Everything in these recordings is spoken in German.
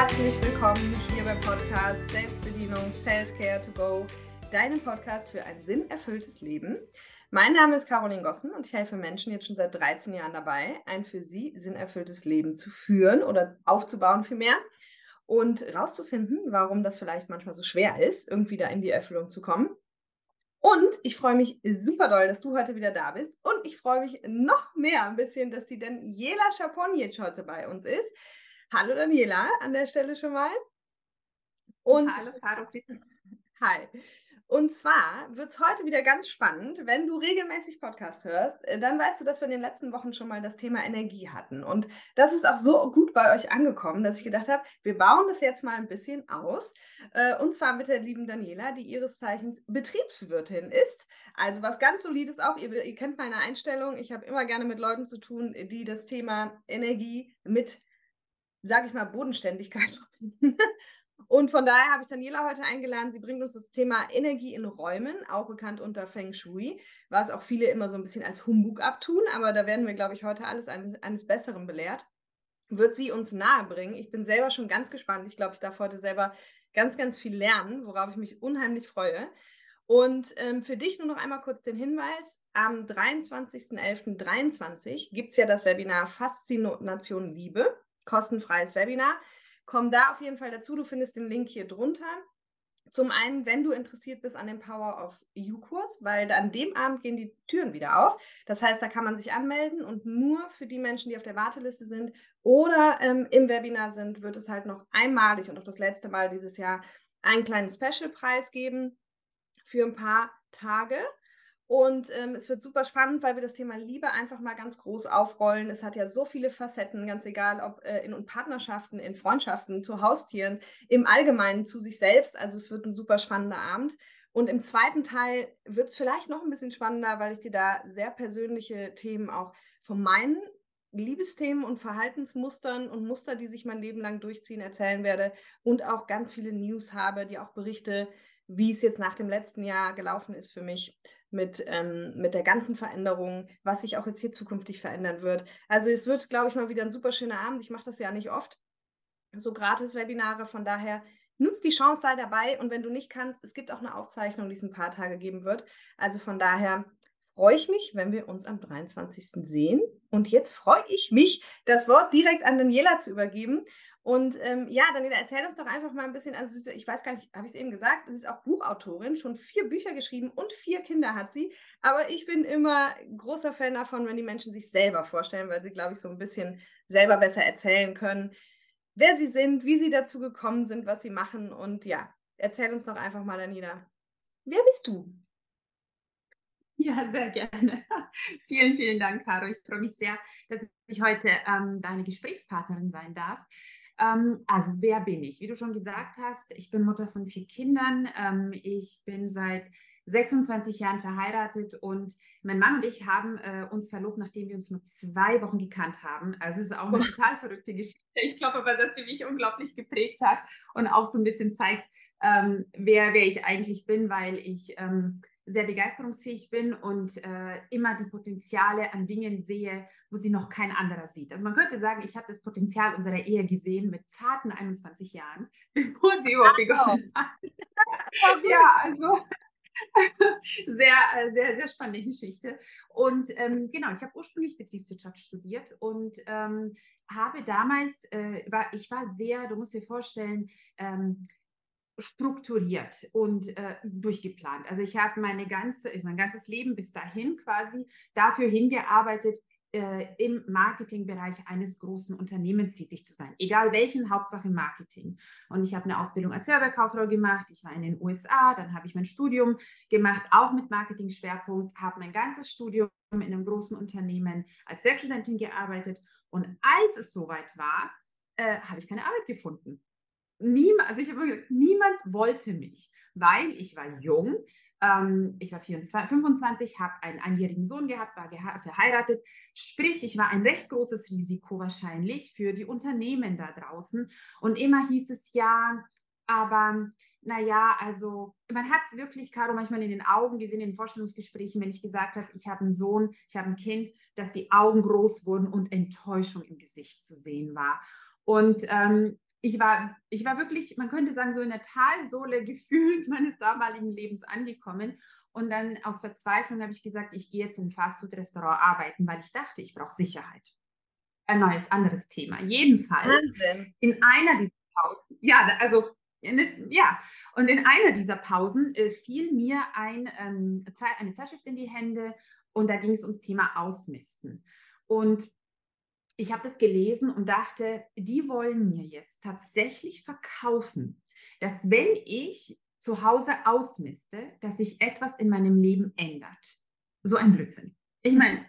herzlich willkommen hier beim Podcast Selbstbedienung Self-Care to Go, deinem Podcast für ein sinnerfülltes Leben. Mein Name ist Caroline Gossen und ich helfe Menschen jetzt schon seit 13 Jahren dabei, ein für sie sinnerfülltes Leben zu führen oder aufzubauen vielmehr und rauszufinden, warum das vielleicht manchmal so schwer ist, irgendwie da in die Erfüllung zu kommen. Und ich freue mich super doll, dass du heute wieder da bist. Und ich freue mich noch mehr ein bisschen, dass die Daniela Schaponic heute bei uns ist. Hallo Daniela, an der Stelle schon mal. Und Hallo Caro. Hi. Und zwar wird es heute wieder ganz spannend. Wenn du regelmäßig Podcast hörst, äh, dann weißt du, dass wir in den letzten Wochen schon mal das Thema Energie hatten. Und das ist auch so gut bei euch angekommen, dass ich gedacht habe, wir bauen das jetzt mal ein bisschen aus. Äh, und zwar mit der lieben Daniela, die ihres Zeichens Betriebswirtin ist. Also was ganz solides auch. Ihr, ihr kennt meine Einstellung. Ich habe immer gerne mit Leuten zu tun, die das Thema Energie mit sage ich mal, Bodenständigkeit verbinden. Und von daher habe ich Daniela heute eingeladen. Sie bringt uns das Thema Energie in Räumen, auch bekannt unter Feng Shui, was auch viele immer so ein bisschen als Humbug abtun. Aber da werden wir, glaube ich, heute alles eines, eines Besseren belehrt. Wird sie uns nahebringen. Ich bin selber schon ganz gespannt. Ich glaube, ich darf heute selber ganz, ganz viel lernen, worauf ich mich unheimlich freue. Und ähm, für dich nur noch einmal kurz den Hinweis: Am 23.11.23 gibt es ja das Webinar Faszination Liebe, kostenfreies Webinar. Komm da auf jeden Fall dazu. Du findest den Link hier drunter. Zum einen, wenn du interessiert bist an dem Power of You-Kurs, weil an dem Abend gehen die Türen wieder auf. Das heißt, da kann man sich anmelden und nur für die Menschen, die auf der Warteliste sind oder ähm, im Webinar sind, wird es halt noch einmalig und auch das letzte Mal dieses Jahr einen kleinen Special-Preis geben für ein paar Tage. Und ähm, es wird super spannend, weil wir das Thema Liebe einfach mal ganz groß aufrollen. Es hat ja so viele Facetten, ganz egal ob äh, in Partnerschaften, in Freundschaften, zu Haustieren, im Allgemeinen zu sich selbst. Also es wird ein super spannender Abend. Und im zweiten Teil wird es vielleicht noch ein bisschen spannender, weil ich dir da sehr persönliche Themen auch von meinen Liebesthemen und Verhaltensmustern und Muster, die sich mein Leben lang durchziehen, erzählen werde und auch ganz viele News habe, die auch berichte, wie es jetzt nach dem letzten Jahr gelaufen ist für mich mit, ähm, mit der ganzen Veränderung, was sich auch jetzt hier zukünftig verändern wird. Also es wird, glaube ich, mal wieder ein super schöner Abend. Ich mache das ja nicht oft, so gratis Webinare. Von daher nutzt die Chance, sei dabei. Und wenn du nicht kannst, es gibt auch eine Aufzeichnung, die es ein paar Tage geben wird. Also von daher freue ich mich, wenn wir uns am 23. sehen. Und jetzt freue ich mich, das Wort direkt an Daniela zu übergeben. Und ähm, ja, Daniela, erzähl uns doch einfach mal ein bisschen, also ich weiß gar nicht, habe ich es eben gesagt, sie ist auch Buchautorin, schon vier Bücher geschrieben und vier Kinder hat sie. Aber ich bin immer großer Fan davon, wenn die Menschen sich selber vorstellen, weil sie, glaube ich, so ein bisschen selber besser erzählen können, wer sie sind, wie sie dazu gekommen sind, was sie machen. Und ja, erzähl uns doch einfach mal, Daniela, wer bist du? Ja, sehr gerne. vielen, vielen Dank, Caro. Ich freue mich sehr, dass ich heute ähm, deine Gesprächspartnerin sein darf. Ähm, also, wer bin ich? Wie du schon gesagt hast, ich bin Mutter von vier Kindern. Ähm, ich bin seit 26 Jahren verheiratet und mein Mann und ich haben äh, uns verlobt, nachdem wir uns nur zwei Wochen gekannt haben. Also es ist auch eine total verrückte Geschichte. Ich glaube aber, dass sie mich unglaublich geprägt hat und auch so ein bisschen zeigt, ähm, wer, wer ich eigentlich bin, weil ich ähm, sehr begeisterungsfähig bin und äh, immer die Potenziale an Dingen sehe, wo sie noch kein anderer sieht. Also man könnte sagen, ich habe das Potenzial unserer Ehe gesehen mit zarten 21 Jahren, bevor sie überhaupt begonnen hat. ja, also sehr, äh, sehr, sehr spannende Geschichte. Und ähm, genau, ich habe ursprünglich Betriebswirtschaft studiert und ähm, habe damals, äh, war, ich war sehr, du musst dir vorstellen, ähm, strukturiert und äh, durchgeplant. Also ich habe meine ganze, mein ganzes Leben bis dahin quasi dafür hingearbeitet, äh, im Marketingbereich eines großen Unternehmens tätig zu sein, egal welchen, Hauptsache Marketing. Und ich habe eine Ausbildung als Serverkauffrau gemacht, ich war in den USA, dann habe ich mein Studium gemacht, auch mit Marketing-Schwerpunkt, habe mein ganzes Studium in einem großen Unternehmen als Werkstudentin gearbeitet. Und als es soweit war, äh, habe ich keine Arbeit gefunden niemand, also ich habe gesagt, niemand wollte mich, weil ich war jung, ähm, ich war 24, 25, habe einen einjährigen Sohn gehabt, war verheiratet. Sprich, ich war ein recht großes Risiko wahrscheinlich für die Unternehmen da draußen. Und immer hieß es ja, aber naja, also man hat es wirklich, Caro, manchmal in den Augen gesehen, in den Vorstellungsgesprächen, wenn ich gesagt habe, ich habe einen Sohn, ich habe ein Kind, dass die Augen groß wurden und Enttäuschung im Gesicht zu sehen war. Und ähm, ich war, ich war wirklich, man könnte sagen, so in der Talsohle gefühlt meines damaligen Lebens angekommen. Und dann aus Verzweiflung habe ich gesagt, ich gehe jetzt in ein Fastfood-Restaurant arbeiten, weil ich dachte, ich brauche Sicherheit. Ein neues, anderes Thema. Jedenfalls Wahnsinn. in einer dieser Pausen, ja, also ja, und in einer dieser Pausen äh, fiel mir ein, ähm, eine Zeitschrift in die Hände und da ging es ums Thema Ausmisten. Und ich habe das gelesen und dachte, die wollen mir jetzt tatsächlich verkaufen, dass wenn ich zu Hause ausmiste, dass sich etwas in meinem Leben ändert. So ein Blödsinn. Ich meine,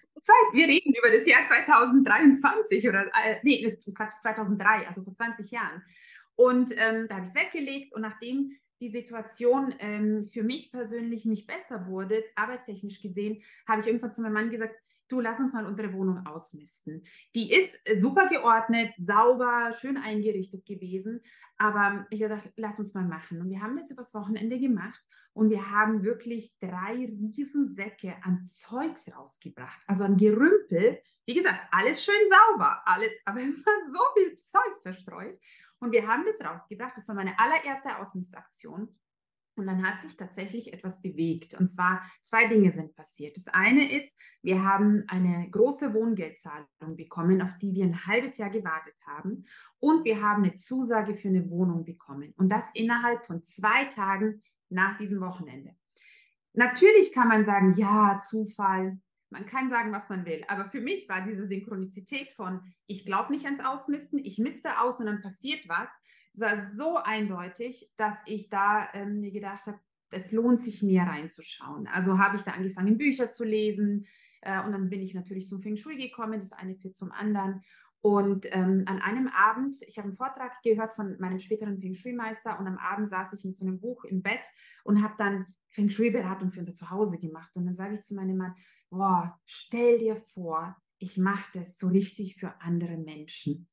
wir reden über das Jahr 2023 oder, äh, nee, Quatsch, 2003, also vor 20 Jahren. Und ähm, da habe ich es weggelegt und nachdem die Situation ähm, für mich persönlich nicht besser wurde, arbeitstechnisch gesehen, habe ich irgendwann zu meinem Mann gesagt, du lass uns mal unsere Wohnung ausmisten. Die ist äh, super geordnet, sauber, schön eingerichtet gewesen, aber ich dachte, lass uns mal machen. Und wir haben das übers Wochenende gemacht und wir haben wirklich drei Riesensäcke an Zeugs rausgebracht, also an Gerümpel. Wie gesagt, alles schön sauber, alles, aber es war so viel Zeugs verstreut. Und wir haben das rausgebracht. Das war meine allererste Ausmistaktion. Und dann hat sich tatsächlich etwas bewegt. Und zwar zwei Dinge sind passiert. Das eine ist, wir haben eine große Wohngeldzahlung bekommen, auf die wir ein halbes Jahr gewartet haben. Und wir haben eine Zusage für eine Wohnung bekommen. Und das innerhalb von zwei Tagen nach diesem Wochenende. Natürlich kann man sagen, ja, Zufall. Man kann sagen, was man will. Aber für mich war diese Synchronizität von, ich glaube nicht ans Ausmisten, ich misste aus und dann passiert was es war so eindeutig, dass ich da ähm, mir gedacht habe, es lohnt sich mehr reinzuschauen. Also habe ich da angefangen, Bücher zu lesen äh, und dann bin ich natürlich zum Feng Shui gekommen, das eine führt zum anderen. Und ähm, an einem Abend, ich habe einen Vortrag gehört von meinem späteren Feng Shui-Meister und am Abend saß ich mit so einem Buch im Bett und habe dann Feng Shui-Beratung für unser Zuhause gemacht. Und dann sage ich zu meinem Mann, boah, stell dir vor, ich mache das so richtig für andere Menschen.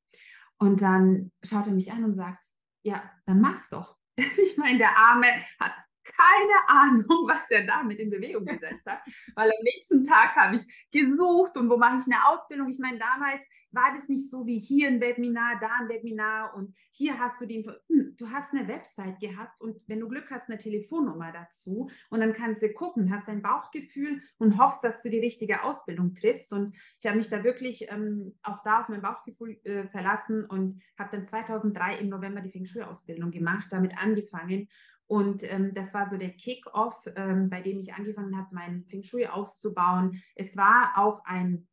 Und dann schaut er mich an und sagt, ja, dann mach's doch. Ich meine, der Arme hat keine Ahnung, was er damit in Bewegung gesetzt hat, weil am nächsten Tag habe ich gesucht und wo mache ich eine Ausbildung. Ich meine, damals war das nicht so wie hier ein Webinar, da ein Webinar und hier hast du den, hm, du hast eine Website gehabt und wenn du Glück hast, eine Telefonnummer dazu und dann kannst du gucken, hast dein Bauchgefühl und hoffst, dass du die richtige Ausbildung triffst und ich habe mich da wirklich ähm, auch da auf mein Bauchgefühl äh, verlassen und habe dann 2003 im November die Feng Shui-Ausbildung gemacht, damit angefangen und ähm, das war so der Kick-off, ähm, bei dem ich angefangen habe, meinen Feng Shui aufzubauen. Es war auch ein,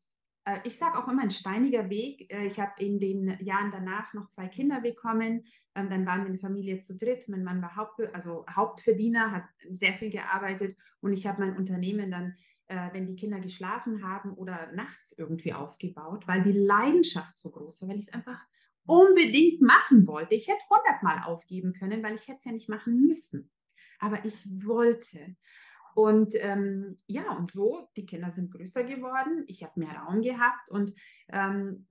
äh, ich sage auch immer ein steiniger Weg. Äh, ich habe in den Jahren danach noch zwei Kinder bekommen. Ähm, dann waren wir eine Familie zu dritt. Mein Mann war Haupt, also Hauptverdiener, hat sehr viel gearbeitet und ich habe mein Unternehmen dann äh, wenn die Kinder geschlafen haben oder nachts irgendwie aufgebaut, weil die Leidenschaft so groß war, weil ich es einfach unbedingt machen wollte. Ich hätte hundertmal aufgeben können, weil ich hätte es ja nicht machen müssen. Aber ich wollte. Und ähm, ja, und so, die Kinder sind größer geworden, ich habe mehr Raum gehabt und ähm,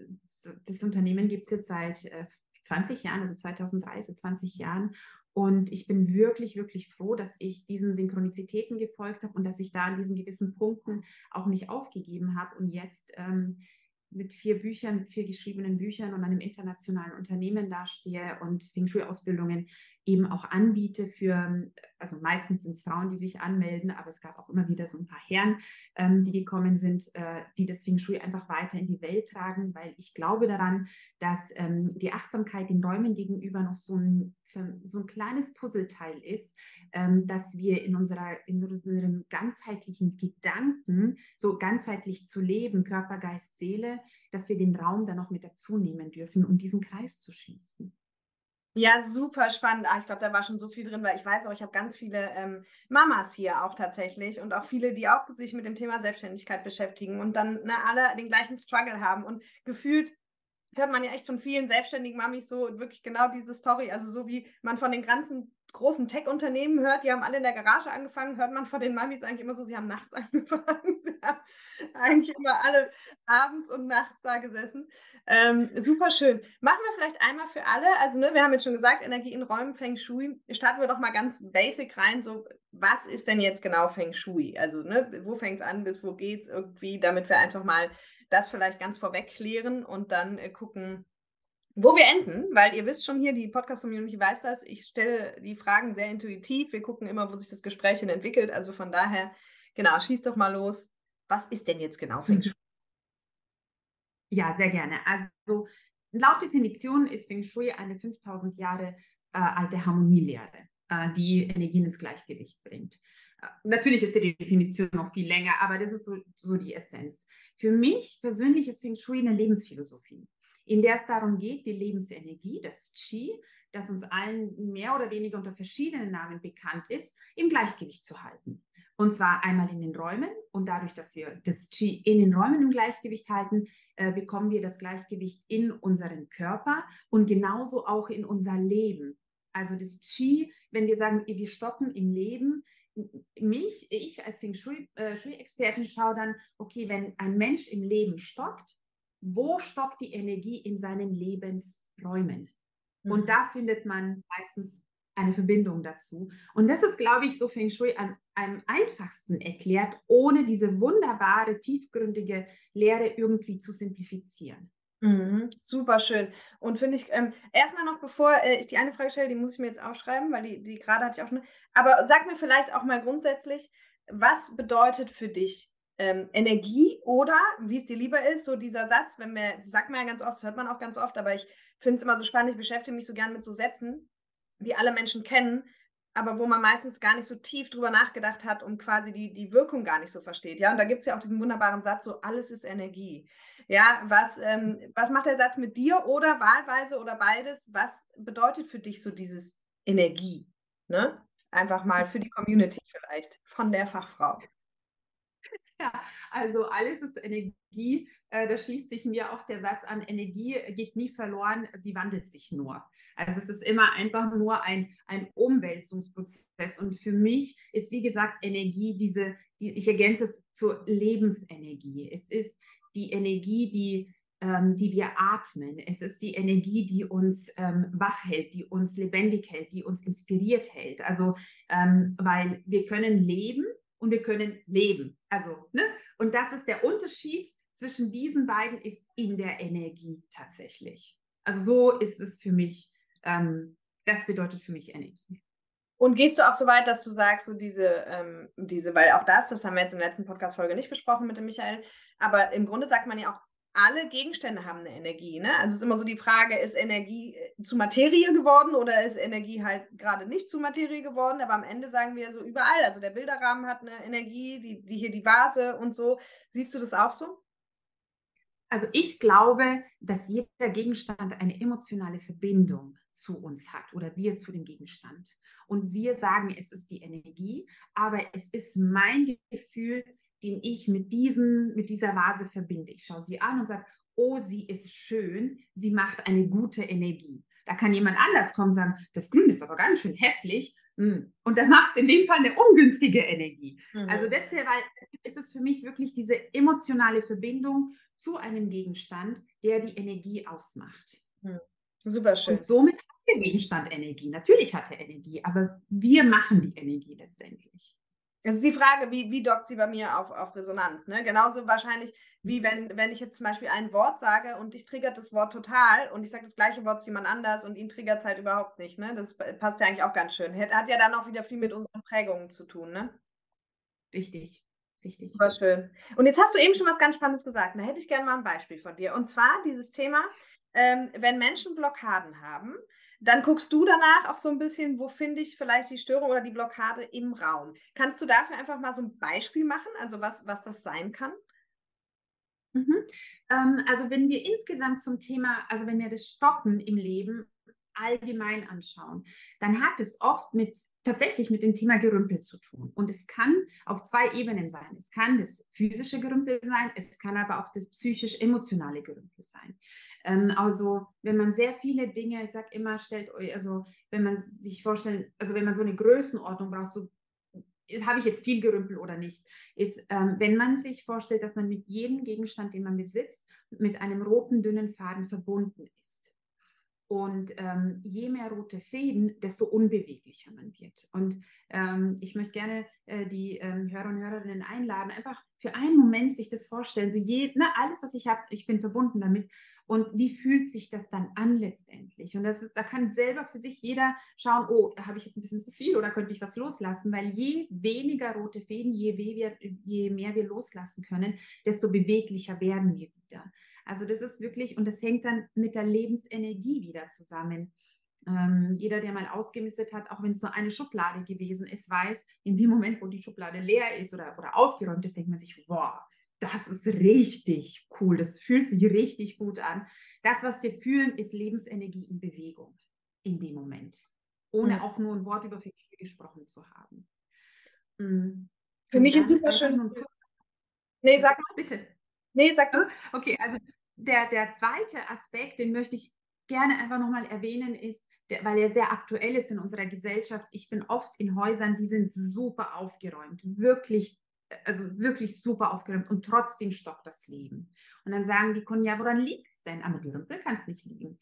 das Unternehmen gibt es jetzt seit äh, 20 Jahren, also 2003, seit 20 Jahren. Und ich bin wirklich, wirklich froh, dass ich diesen Synchronizitäten gefolgt habe und dass ich da an diesen gewissen Punkten auch nicht aufgegeben habe und jetzt ähm, mit vier Büchern, mit vier geschriebenen Büchern und einem internationalen Unternehmen dastehe und Feng Shui-Ausbildungen eben auch anbiete für, also meistens sind es Frauen, die sich anmelden, aber es gab auch immer wieder so ein paar Herren, ähm, die gekommen sind, äh, die das Feng Shui einfach weiter in die Welt tragen, weil ich glaube daran, dass ähm, die Achtsamkeit den Räumen gegenüber noch so ein, so ein kleines Puzzleteil ist, ähm, dass wir in, unserer, in unserem ganzheitlichen Gedanken, so ganzheitlich zu leben, Körper, Geist, Seele, dass wir den Raum dann noch mit dazu nehmen dürfen, um diesen Kreis zu schließen. Ja, super spannend. Ah, ich glaube, da war schon so viel drin, weil ich weiß auch, ich habe ganz viele ähm, Mamas hier auch tatsächlich und auch viele, die auch sich mit dem Thema Selbstständigkeit beschäftigen und dann ne, alle den gleichen Struggle haben und gefühlt hört man ja echt von vielen selbstständigen Mamis so wirklich genau diese Story. Also so wie man von den ganzen großen Tech-Unternehmen hört, die haben alle in der Garage angefangen, hört man von den Mamis eigentlich immer so, sie haben nachts angefangen. Sie haben eigentlich immer alle abends und nachts da gesessen. Ähm, super schön. Machen wir vielleicht einmal für alle, also ne, wir haben jetzt schon gesagt, Energie in Räumen, Feng Shui. Starten wir doch mal ganz basic rein, so was ist denn jetzt genau Feng Shui? Also ne, wo fängt es an, bis wo geht es irgendwie, damit wir einfach mal das vielleicht ganz vorweg klären und dann äh, gucken, Wo wir enden, weil ihr wisst schon hier, die Podcast-Community weiß das, ich stelle die Fragen sehr intuitiv. Wir gucken immer, wo sich das Gespräch hin entwickelt. Also von daher, genau, schieß doch mal los. Was ist denn jetzt genau Feng Shui? Ja, sehr gerne. Also laut Definition ist Feng Shui eine 5000 Jahre äh, alte Harmonielehre, äh, die Energien ins Gleichgewicht bringt. Äh, natürlich ist die Definition noch viel länger, aber das ist so, so die Essenz. Für mich persönlich ist Feng Shui eine Lebensphilosophie, in der es darum geht, die Lebensenergie, das Qi, das uns allen mehr oder weniger unter verschiedenen Namen bekannt ist, im Gleichgewicht zu halten. Und zwar einmal in den Räumen und dadurch, dass wir das Qi in den Räumen im Gleichgewicht halten, äh, bekommen wir das Gleichgewicht in unseren Körper und genauso auch in unser Leben. Also das Qi, wenn wir sagen, wir stoppen im Leben, mich, ich als Feng Shui-Expertin äh, schaue dann, okay, wenn ein Mensch im Leben stockt, wo stockt die Energie in seinen Lebensräumen? Mhm. Und da findet man meistens eine Verbindung dazu. Und das ist, glaube ich, so Feng Shui am, am einfachsten erklärt, ohne diese wunderbare, tiefgründige Lehre irgendwie zu simplifizieren. Mhm, super schön. Und finde ich, ähm, erstmal noch, bevor äh, ich die eine Frage stelle, die muss ich mir jetzt aufschreiben, weil die, die gerade hatte ich auch schon. Aber sag mir vielleicht auch mal grundsätzlich, was bedeutet für dich ähm, Energie oder, wie es dir lieber ist, so dieser Satz, wenn das sagt man ja ganz oft, das hört man auch ganz oft, aber ich finde es immer so spannend, ich beschäftige mich so gern mit so Sätzen, die alle Menschen kennen, aber wo man meistens gar nicht so tief drüber nachgedacht hat und quasi die, die Wirkung gar nicht so versteht. Ja, und da gibt es ja auch diesen wunderbaren Satz, so alles ist Energie. Ja, was, ähm, was macht der Satz mit dir oder wahlweise oder beides? Was bedeutet für dich so dieses Energie? Ne? Einfach mal für die Community vielleicht von der Fachfrau. Ja, also alles ist Energie. Äh, da schließt sich mir auch der Satz an, Energie geht nie verloren, sie wandelt sich nur. Also es ist immer einfach nur ein, ein Umwälzungsprozess. Und für mich ist, wie gesagt, Energie diese, die, ich ergänze es zur Lebensenergie. Es ist die Energie, die, ähm, die wir atmen. Es ist die Energie, die uns ähm, wach hält, die uns lebendig hält, die uns inspiriert hält. Also, ähm, weil wir können leben und wir können leben. Also, ne? Und das ist der Unterschied zwischen diesen beiden, ist in der Energie tatsächlich. Also so ist es für mich ähm, das bedeutet für mich Energie. Und gehst du auch so weit, dass du sagst, so diese, ähm, diese, weil auch das, das haben wir jetzt in der letzten Podcast-Folge nicht besprochen mit dem Michael, aber im Grunde sagt man ja auch, alle Gegenstände haben eine Energie. Ne? Also es ist immer so die Frage, ist Energie äh, zu Materie geworden oder ist Energie halt gerade nicht zu Materie geworden? Aber am Ende sagen wir so überall, also der Bilderrahmen hat eine Energie, die, die hier die Vase und so. Siehst du das auch so? Also ich glaube, dass jeder Gegenstand eine emotionale Verbindung zu uns hat oder wir zu dem Gegenstand. Und wir sagen, es ist die Energie, aber es ist mein Gefühl, den ich mit, diesen, mit dieser Vase verbinde. Ich schaue sie an und sage, oh, sie ist schön, sie macht eine gute Energie. Da kann jemand anders kommen und sagen, das Grün ist aber ganz schön hässlich. Hm. Und dann macht es in dem Fall eine ungünstige Energie. Mhm. Also deshalb ist es für mich wirklich diese emotionale Verbindung zu einem Gegenstand, der die Energie ausmacht. Mhm. Super schön. Und somit hat der Gegenstand Energie. Natürlich hat er Energie, aber wir machen die Energie letztendlich. Es ist die Frage, wie, wie dockt sie bei mir auf, auf Resonanz? Ne? Genauso wahrscheinlich, wie wenn, wenn ich jetzt zum Beispiel ein Wort sage und dich triggert das Wort total und ich sage das gleiche Wort zu jemand anders und ihn triggert es halt überhaupt nicht. Ne? Das passt ja eigentlich auch ganz schön. Hat, hat ja dann auch wieder viel mit unseren Prägungen zu tun. Ne? Richtig. Richtig. Super schön. Und jetzt hast du eben schon was ganz Spannendes gesagt. Da hätte ich gerne mal ein Beispiel von dir. Und zwar dieses Thema, ähm, wenn Menschen Blockaden haben, dann guckst du danach auch so ein bisschen, wo finde ich vielleicht die Störung oder die Blockade im Raum. Kannst du dafür einfach mal so ein Beispiel machen, also was, was das sein kann? Mhm. Ähm, also wenn wir insgesamt zum Thema, also wenn wir das Stoppen im Leben allgemein anschauen, dann hat es oft mit tatsächlich mit dem Thema Gerümpel zu tun. Und es kann auf zwei Ebenen sein. Es kann das physische Gerümpel sein, es kann aber auch das psychisch-emotionale Gerümpel sein. Ähm, also wenn man sehr viele Dinge, ich sage immer, stellt euch, also wenn man sich vorstellt, also wenn man so eine Größenordnung braucht, so habe ich jetzt viel Gerümpel oder nicht, ist, ähm, wenn man sich vorstellt, dass man mit jedem Gegenstand, den man besitzt, mit einem roten, dünnen Faden verbunden ist. Und ähm, je mehr rote Fäden, desto unbeweglicher man wird. Und ähm, ich möchte gerne äh, die ähm, Hörer und Hörerinnen einladen, einfach für einen Moment sich das vorstellen. So je, na, alles, was ich habe, ich bin verbunden damit. Und wie fühlt sich das dann an letztendlich? Und das ist, da kann selber für sich jeder schauen, oh, habe ich jetzt ein bisschen zu viel oder könnte ich was loslassen? Weil je weniger rote Fäden, je, wir, je mehr wir loslassen können, desto beweglicher werden wir wieder. Also das ist wirklich, und das hängt dann mit der Lebensenergie wieder zusammen. Ähm, jeder, der mal ausgemistet hat, auch wenn es nur eine Schublade gewesen ist, weiß, in dem Moment, wo die Schublade leer ist oder, oder aufgeräumt ist, denkt man sich, wow, das ist richtig cool, das fühlt sich richtig gut an. Das, was wir fühlen, ist Lebensenergie in Bewegung in dem Moment, ohne ja. auch nur ein Wort über Gefühle gesprochen zu haben. Mhm. Für mich ein super schön. Nee, sag mal. Bitte. Nee, sag du. Okay, also der, der zweite Aspekt, den möchte ich gerne einfach nochmal erwähnen, ist, der, weil er sehr aktuell ist in unserer Gesellschaft. Ich bin oft in Häusern, die sind super aufgeräumt, wirklich, also wirklich super aufgeräumt und trotzdem stockt das Leben. Und dann sagen die Kunden, ja, woran liegt es denn? Am Gerümpel kann es nicht liegen.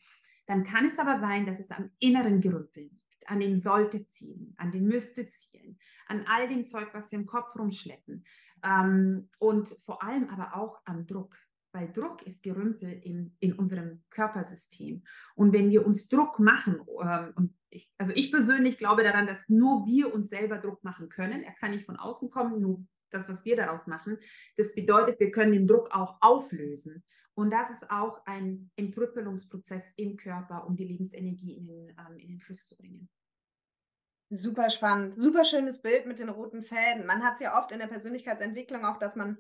Dann kann es aber sein, dass es am inneren Gerümpel liegt, an den Sollte-Zielen, an den Müsste-Zielen, an all dem Zeug, was wir im Kopf rumschleppen. Ähm, und vor allem aber auch am Druck weil Druck ist Gerümpel in, in unserem Körpersystem. Und wenn wir uns Druck machen, ähm, und ich, also ich persönlich glaube daran, dass nur wir uns selber Druck machen können. Er kann nicht von außen kommen, nur das, was wir daraus machen. Das bedeutet, wir können den Druck auch auflösen. Und das ist auch ein Entrüppelungsprozess im Körper, um die Lebensenergie in den, ähm, in den Fluss zu bringen. Super spannend, super schönes Bild mit den roten Fäden. Man hat es ja oft in der Persönlichkeitsentwicklung auch, dass man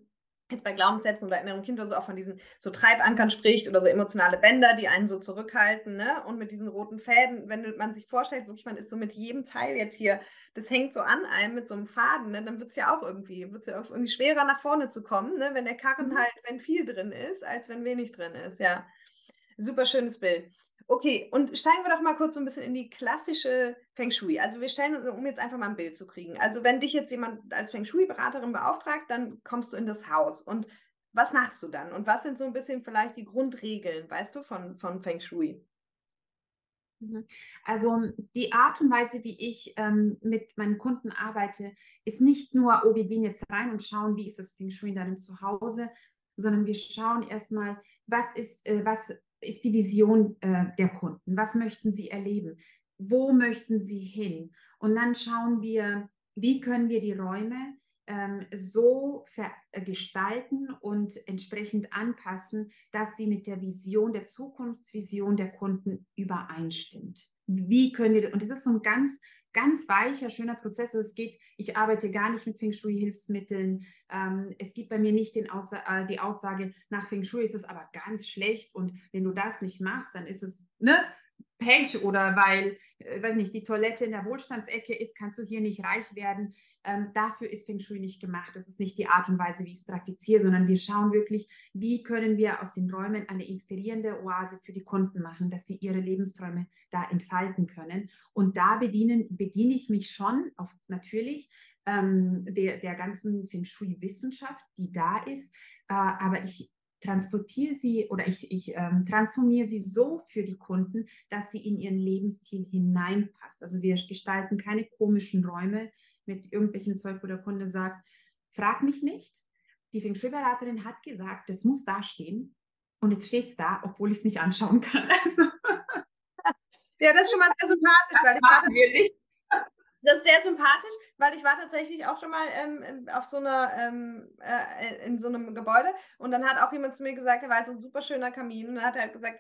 jetzt bei Glaubenssätzen oder inneren Kind oder so auch von diesen so Treibankern spricht oder so emotionale Bänder, die einen so zurückhalten, ne? Und mit diesen roten Fäden, wenn man sich vorstellt, wirklich, man ist so mit jedem Teil jetzt hier, das hängt so an einem mit so einem Faden, ne? Dann wird es ja auch irgendwie, wird es ja auch irgendwie schwerer nach vorne zu kommen, ne? Wenn der Karren mhm. halt, wenn viel drin ist, als wenn wenig drin ist, ja. Super schönes Bild. Okay, und steigen wir doch mal kurz so ein bisschen in die klassische Feng Shui. Also wir stellen, um jetzt einfach mal ein Bild zu kriegen. Also wenn dich jetzt jemand als Feng Shui-Beraterin beauftragt, dann kommst du in das Haus. Und was machst du dann? Und was sind so ein bisschen vielleicht die Grundregeln, weißt du, von, von Feng Shui? Mhm. Also die Art und Weise, wie ich ähm, mit meinen Kunden arbeite, ist nicht nur, oh, wir gehen jetzt rein und schauen, wie ist das Feng Shui in deinem Zuhause, sondern wir schauen erstmal, was ist, äh, was ist die Vision äh, der Kunden? Was möchten sie erleben? Wo möchten sie hin? Und dann schauen wir, wie können wir die Räume ähm, so gestalten und entsprechend anpassen, dass sie mit der Vision, der Zukunftsvision der Kunden übereinstimmt. Wie können wir, und das ist so ein ganz ganz weicher, schöner Prozess. Also es geht, ich arbeite gar nicht mit Feng Shui-Hilfsmitteln. Ähm, es gibt bei mir nicht Aussa äh, die Aussage, nach Feng Shui ist es aber ganz schlecht und wenn du das nicht machst, dann ist es ne, Pech oder weil, äh, weiß nicht, die Toilette in der Wohlstandsecke ist, kannst du hier nicht reich werden. Ähm, dafür ist Feng Shui nicht gemacht. Das ist nicht die Art und Weise, wie ich es praktiziere, sondern wir schauen wirklich, wie können wir aus den Räumen eine inspirierende Oase für die Kunden machen, dass sie ihre Lebensträume da entfalten können. Und da bedienen, bediene ich mich schon auf natürlich ähm, der, der ganzen Feng Shui-Wissenschaft, die da ist. Äh, aber ich transportiere sie oder ich, ich ähm, transformiere sie so für die Kunden, dass sie in ihren Lebensstil hineinpasst. Also wir gestalten keine komischen Räume mit irgendwelchem Zeug, wo der Kunde sagt, frag mich nicht. Die Feng Shui-Beraterin hat gesagt, das muss da stehen. Und jetzt steht es da, obwohl ich es nicht anschauen kann. Also, ja, das ist schon mal sehr sympathisch. Das weil machen wir nicht. Das ist sehr sympathisch, weil ich war tatsächlich auch schon mal ähm, auf so einer, ähm, äh, in so einem Gebäude und dann hat auch jemand zu mir gesagt, da war halt so ein super schöner Kamin und dann hat er halt gesagt,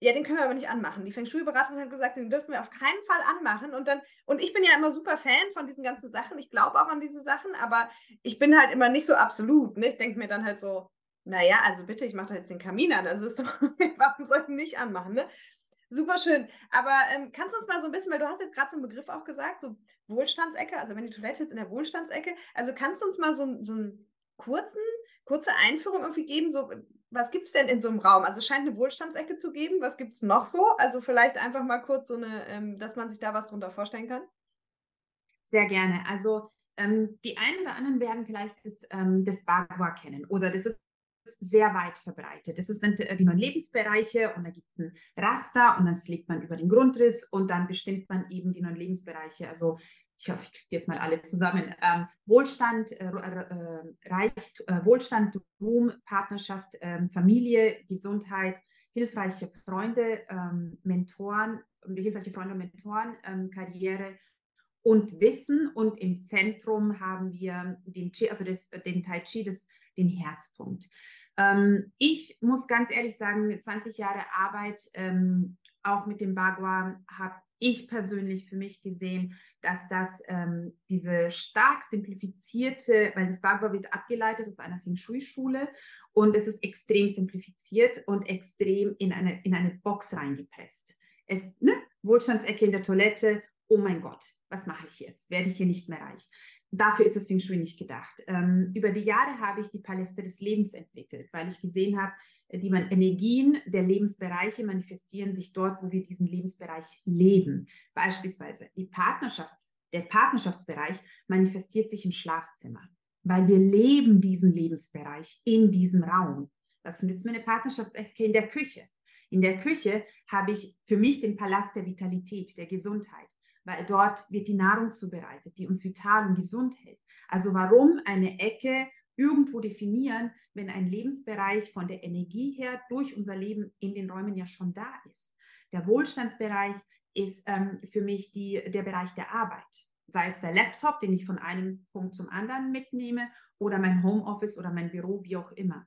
ja, den können wir aber nicht anmachen. Die Feng Shui-Beraterin hat gesagt, den dürfen wir auf keinen Fall anmachen. Und dann, und ich bin ja immer super Fan von diesen ganzen Sachen. Ich glaube auch an diese Sachen, aber ich bin halt immer nicht so absolut. Ne? Ich denke mir dann halt so, naja, also bitte, ich mache da jetzt den Kamin an. Also ist doch, warum soll ich ihn nicht anmachen? Ne? Super schön. Aber ähm, kannst du uns mal so ein bisschen, weil du hast jetzt gerade so einen Begriff auch gesagt, so Wohlstandsecke, also wenn die Toilette ist in der Wohlstandsecke, also kannst du uns mal so, so einen kurzen, kurze Einführung irgendwie geben, so was gibt es denn in so einem Raum? Also es scheint eine Wohlstandsecke zu geben. Was gibt es noch so? Also vielleicht einfach mal kurz so eine, ähm, dass man sich da was drunter vorstellen kann. Sehr gerne. Also ähm, die einen oder anderen werden vielleicht das, ähm, das Bagua kennen oder das ist sehr weit verbreitet. Das sind die neuen Lebensbereiche und da gibt es ein Raster und dann legt man über den Grundriss und dann bestimmt man eben die neuen Lebensbereiche. Also ich hoffe, ich kriege jetzt mal alle zusammen. Ähm, Wohlstand, äh, äh, Reicht, äh, Wohlstand, Ruhm, Partnerschaft, ähm, Familie, Gesundheit, hilfreiche Freunde, ähm, Mentoren, hilfreiche Freunde und Mentoren, ähm, Karriere und Wissen. Und im Zentrum haben wir den, Chi, also das, den Tai Chi, das, den Herzpunkt. Ähm, ich muss ganz ehrlich sagen, 20 Jahre Arbeit ähm, auch mit dem Bagua habe ich persönlich für mich gesehen, dass das ähm, diese stark simplifizierte, weil das Bagua wird abgeleitet aus einer Feng Shui-Schule und es ist extrem simplifiziert und extrem in eine, in eine Box reingepresst. Es, ne, Wohlstandsecke in der Toilette, oh mein Gott, was mache ich jetzt? Werde ich hier nicht mehr reich? Dafür ist das Feng Shui nicht gedacht. Ähm, über die Jahre habe ich die Paläste des Lebens entwickelt, weil ich gesehen habe, die man Energien der Lebensbereiche manifestieren sich dort, wo wir diesen Lebensbereich leben. Beispielsweise die Partnerschafts-, der Partnerschaftsbereich manifestiert sich im Schlafzimmer, weil wir leben diesen Lebensbereich in diesem Raum. Was nützt mir eine Partnerschaftsecke in der Küche? In der Küche habe ich für mich den Palast der Vitalität, der Gesundheit, weil dort wird die Nahrung zubereitet, die uns vital und gesund hält. Also warum eine Ecke irgendwo definieren, wenn ein Lebensbereich von der Energie her durch unser Leben in den Räumen ja schon da ist. Der Wohlstandsbereich ist ähm, für mich die, der Bereich der Arbeit. Sei es der Laptop, den ich von einem Punkt zum anderen mitnehme, oder mein Homeoffice oder mein Büro, wie auch immer.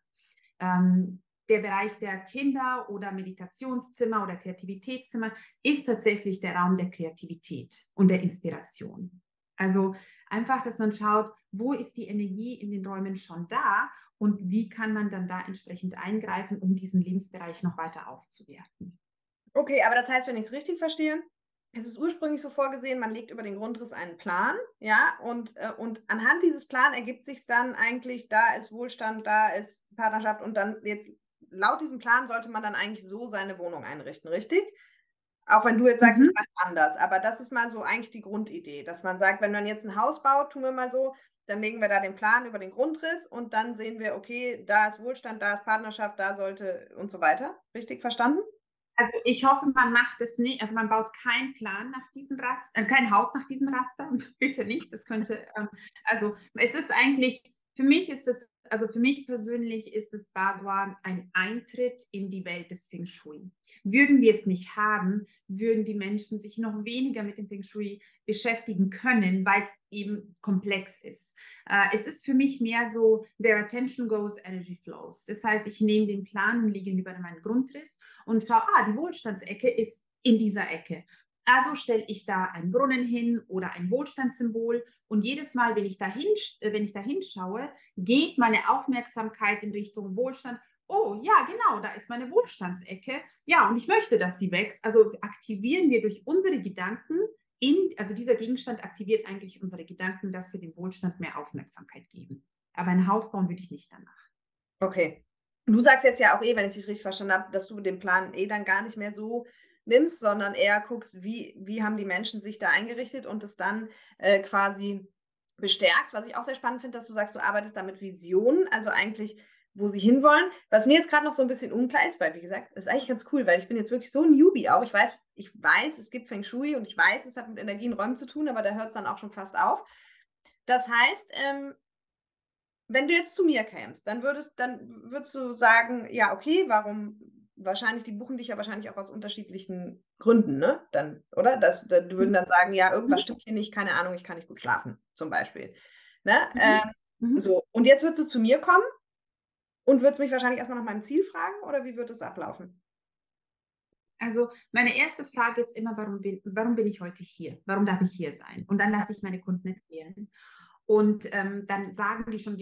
Ähm, der Bereich der Kinder oder Meditationszimmer oder Kreativitätszimmer ist tatsächlich der Raum der Kreativität und der Inspiration. Also einfach, dass man schaut, wo ist die Energie in den Räumen schon da und wie kann man dann da entsprechend eingreifen, um diesen Lebensbereich noch weiter aufzuwerten. Okay, aber das heißt, wenn ich es richtig verstehe, es ist ursprünglich so vorgesehen, man legt über den Grundriss einen Plan, ja, und, äh, und anhand dieses Plans ergibt sich dann eigentlich, da ist Wohlstand, da ist Partnerschaft und dann jetzt laut diesem Plan sollte man dann eigentlich so seine Wohnung einrichten, richtig? Auch wenn du jetzt sagst, mhm. ich mache anders. Aber das ist mal so eigentlich die Grundidee, dass man sagt, wenn man jetzt ein Haus baut, tun wir mal so, dann legen wir da den Plan über den Grundriss und dann sehen wir, okay, da ist Wohlstand, da ist Partnerschaft, da sollte und so weiter. Richtig verstanden? Also ich hoffe, man macht es nicht, also man baut keinen Plan nach diesem Raster, äh, kein Haus nach diesem Raster, bitte nicht. Das könnte, ähm, also es ist eigentlich, für mich ist es also für mich persönlich ist das Bagua ein Eintritt in die Welt des Feng Shui. Würden wir es nicht haben, würden die Menschen sich noch weniger mit dem Feng Shui beschäftigen können, weil es eben komplex ist. Äh, es ist für mich mehr so, where attention goes, energy flows. Das heißt, ich nehme den Plan und liege über meinen Grundriss und schaue, ah, die Wohlstandsecke ist in dieser Ecke. Also stelle ich da einen Brunnen hin oder ein Wohlstandssymbol und jedes Mal, wenn ich da, wenn ich da hinschaue, geht meine Aufmerksamkeit in Richtung Wohlstand. Oh ja, genau, da ist meine Wohlstandsecke. Ja, und ich möchte, dass sie wächst. Also aktivieren wir durch unsere Gedanken, in, also dieser Gegenstand aktiviert eigentlich unsere Gedanken, dass wir dem Wohlstand mehr Aufmerksamkeit geben. Aber ein Haus bauen würde ich nicht danach. Okay. Du sagst jetzt ja auch eh, wenn ich dich richtig verstanden habe, dass du den Plan eh dann gar nicht mehr so nimmst, sondern eher guckst, wie, wie haben die Menschen sich da eingerichtet und es dann äh, quasi bestärkst. Was ich auch sehr spannend finde, dass du sagst, du arbeitest da mit Visionen, also eigentlich, wo sie hinwollen. Was mir jetzt gerade noch so ein bisschen unklar ist, weil, wie gesagt, das ist eigentlich ganz cool, weil ich bin jetzt wirklich so ein Newbie auch. Ich weiß, ich weiß, es gibt Feng Shui und ich weiß, es hat mit Energien Räumen zu tun, aber da hört es dann auch schon fast auf. Das heißt, ähm, wenn du jetzt zu mir kämst, dann würdest, dann würdest du sagen, ja, okay, warum wahrscheinlich, die buchen dich ja wahrscheinlich auch aus unterschiedlichen Gründen, ne? Dann, oder? Das, da, die würden dann sagen, ja, irgendwas mhm. stimmt hier nicht, keine Ahnung, ich kann nicht gut schlafen, zum Beispiel. Ne? Mhm. Ähm, mhm. So, und jetzt würdest du zu mir kommen und würdest mich wahrscheinlich erstmal nach meinem Ziel fragen oder wie wird es ablaufen? Also meine erste Frage ist immer, warum bin, warum bin ich heute hier? Warum darf ich hier sein? Und dann lasse ich meine Kunden erzählen. Und ähm, dann sagen die schon,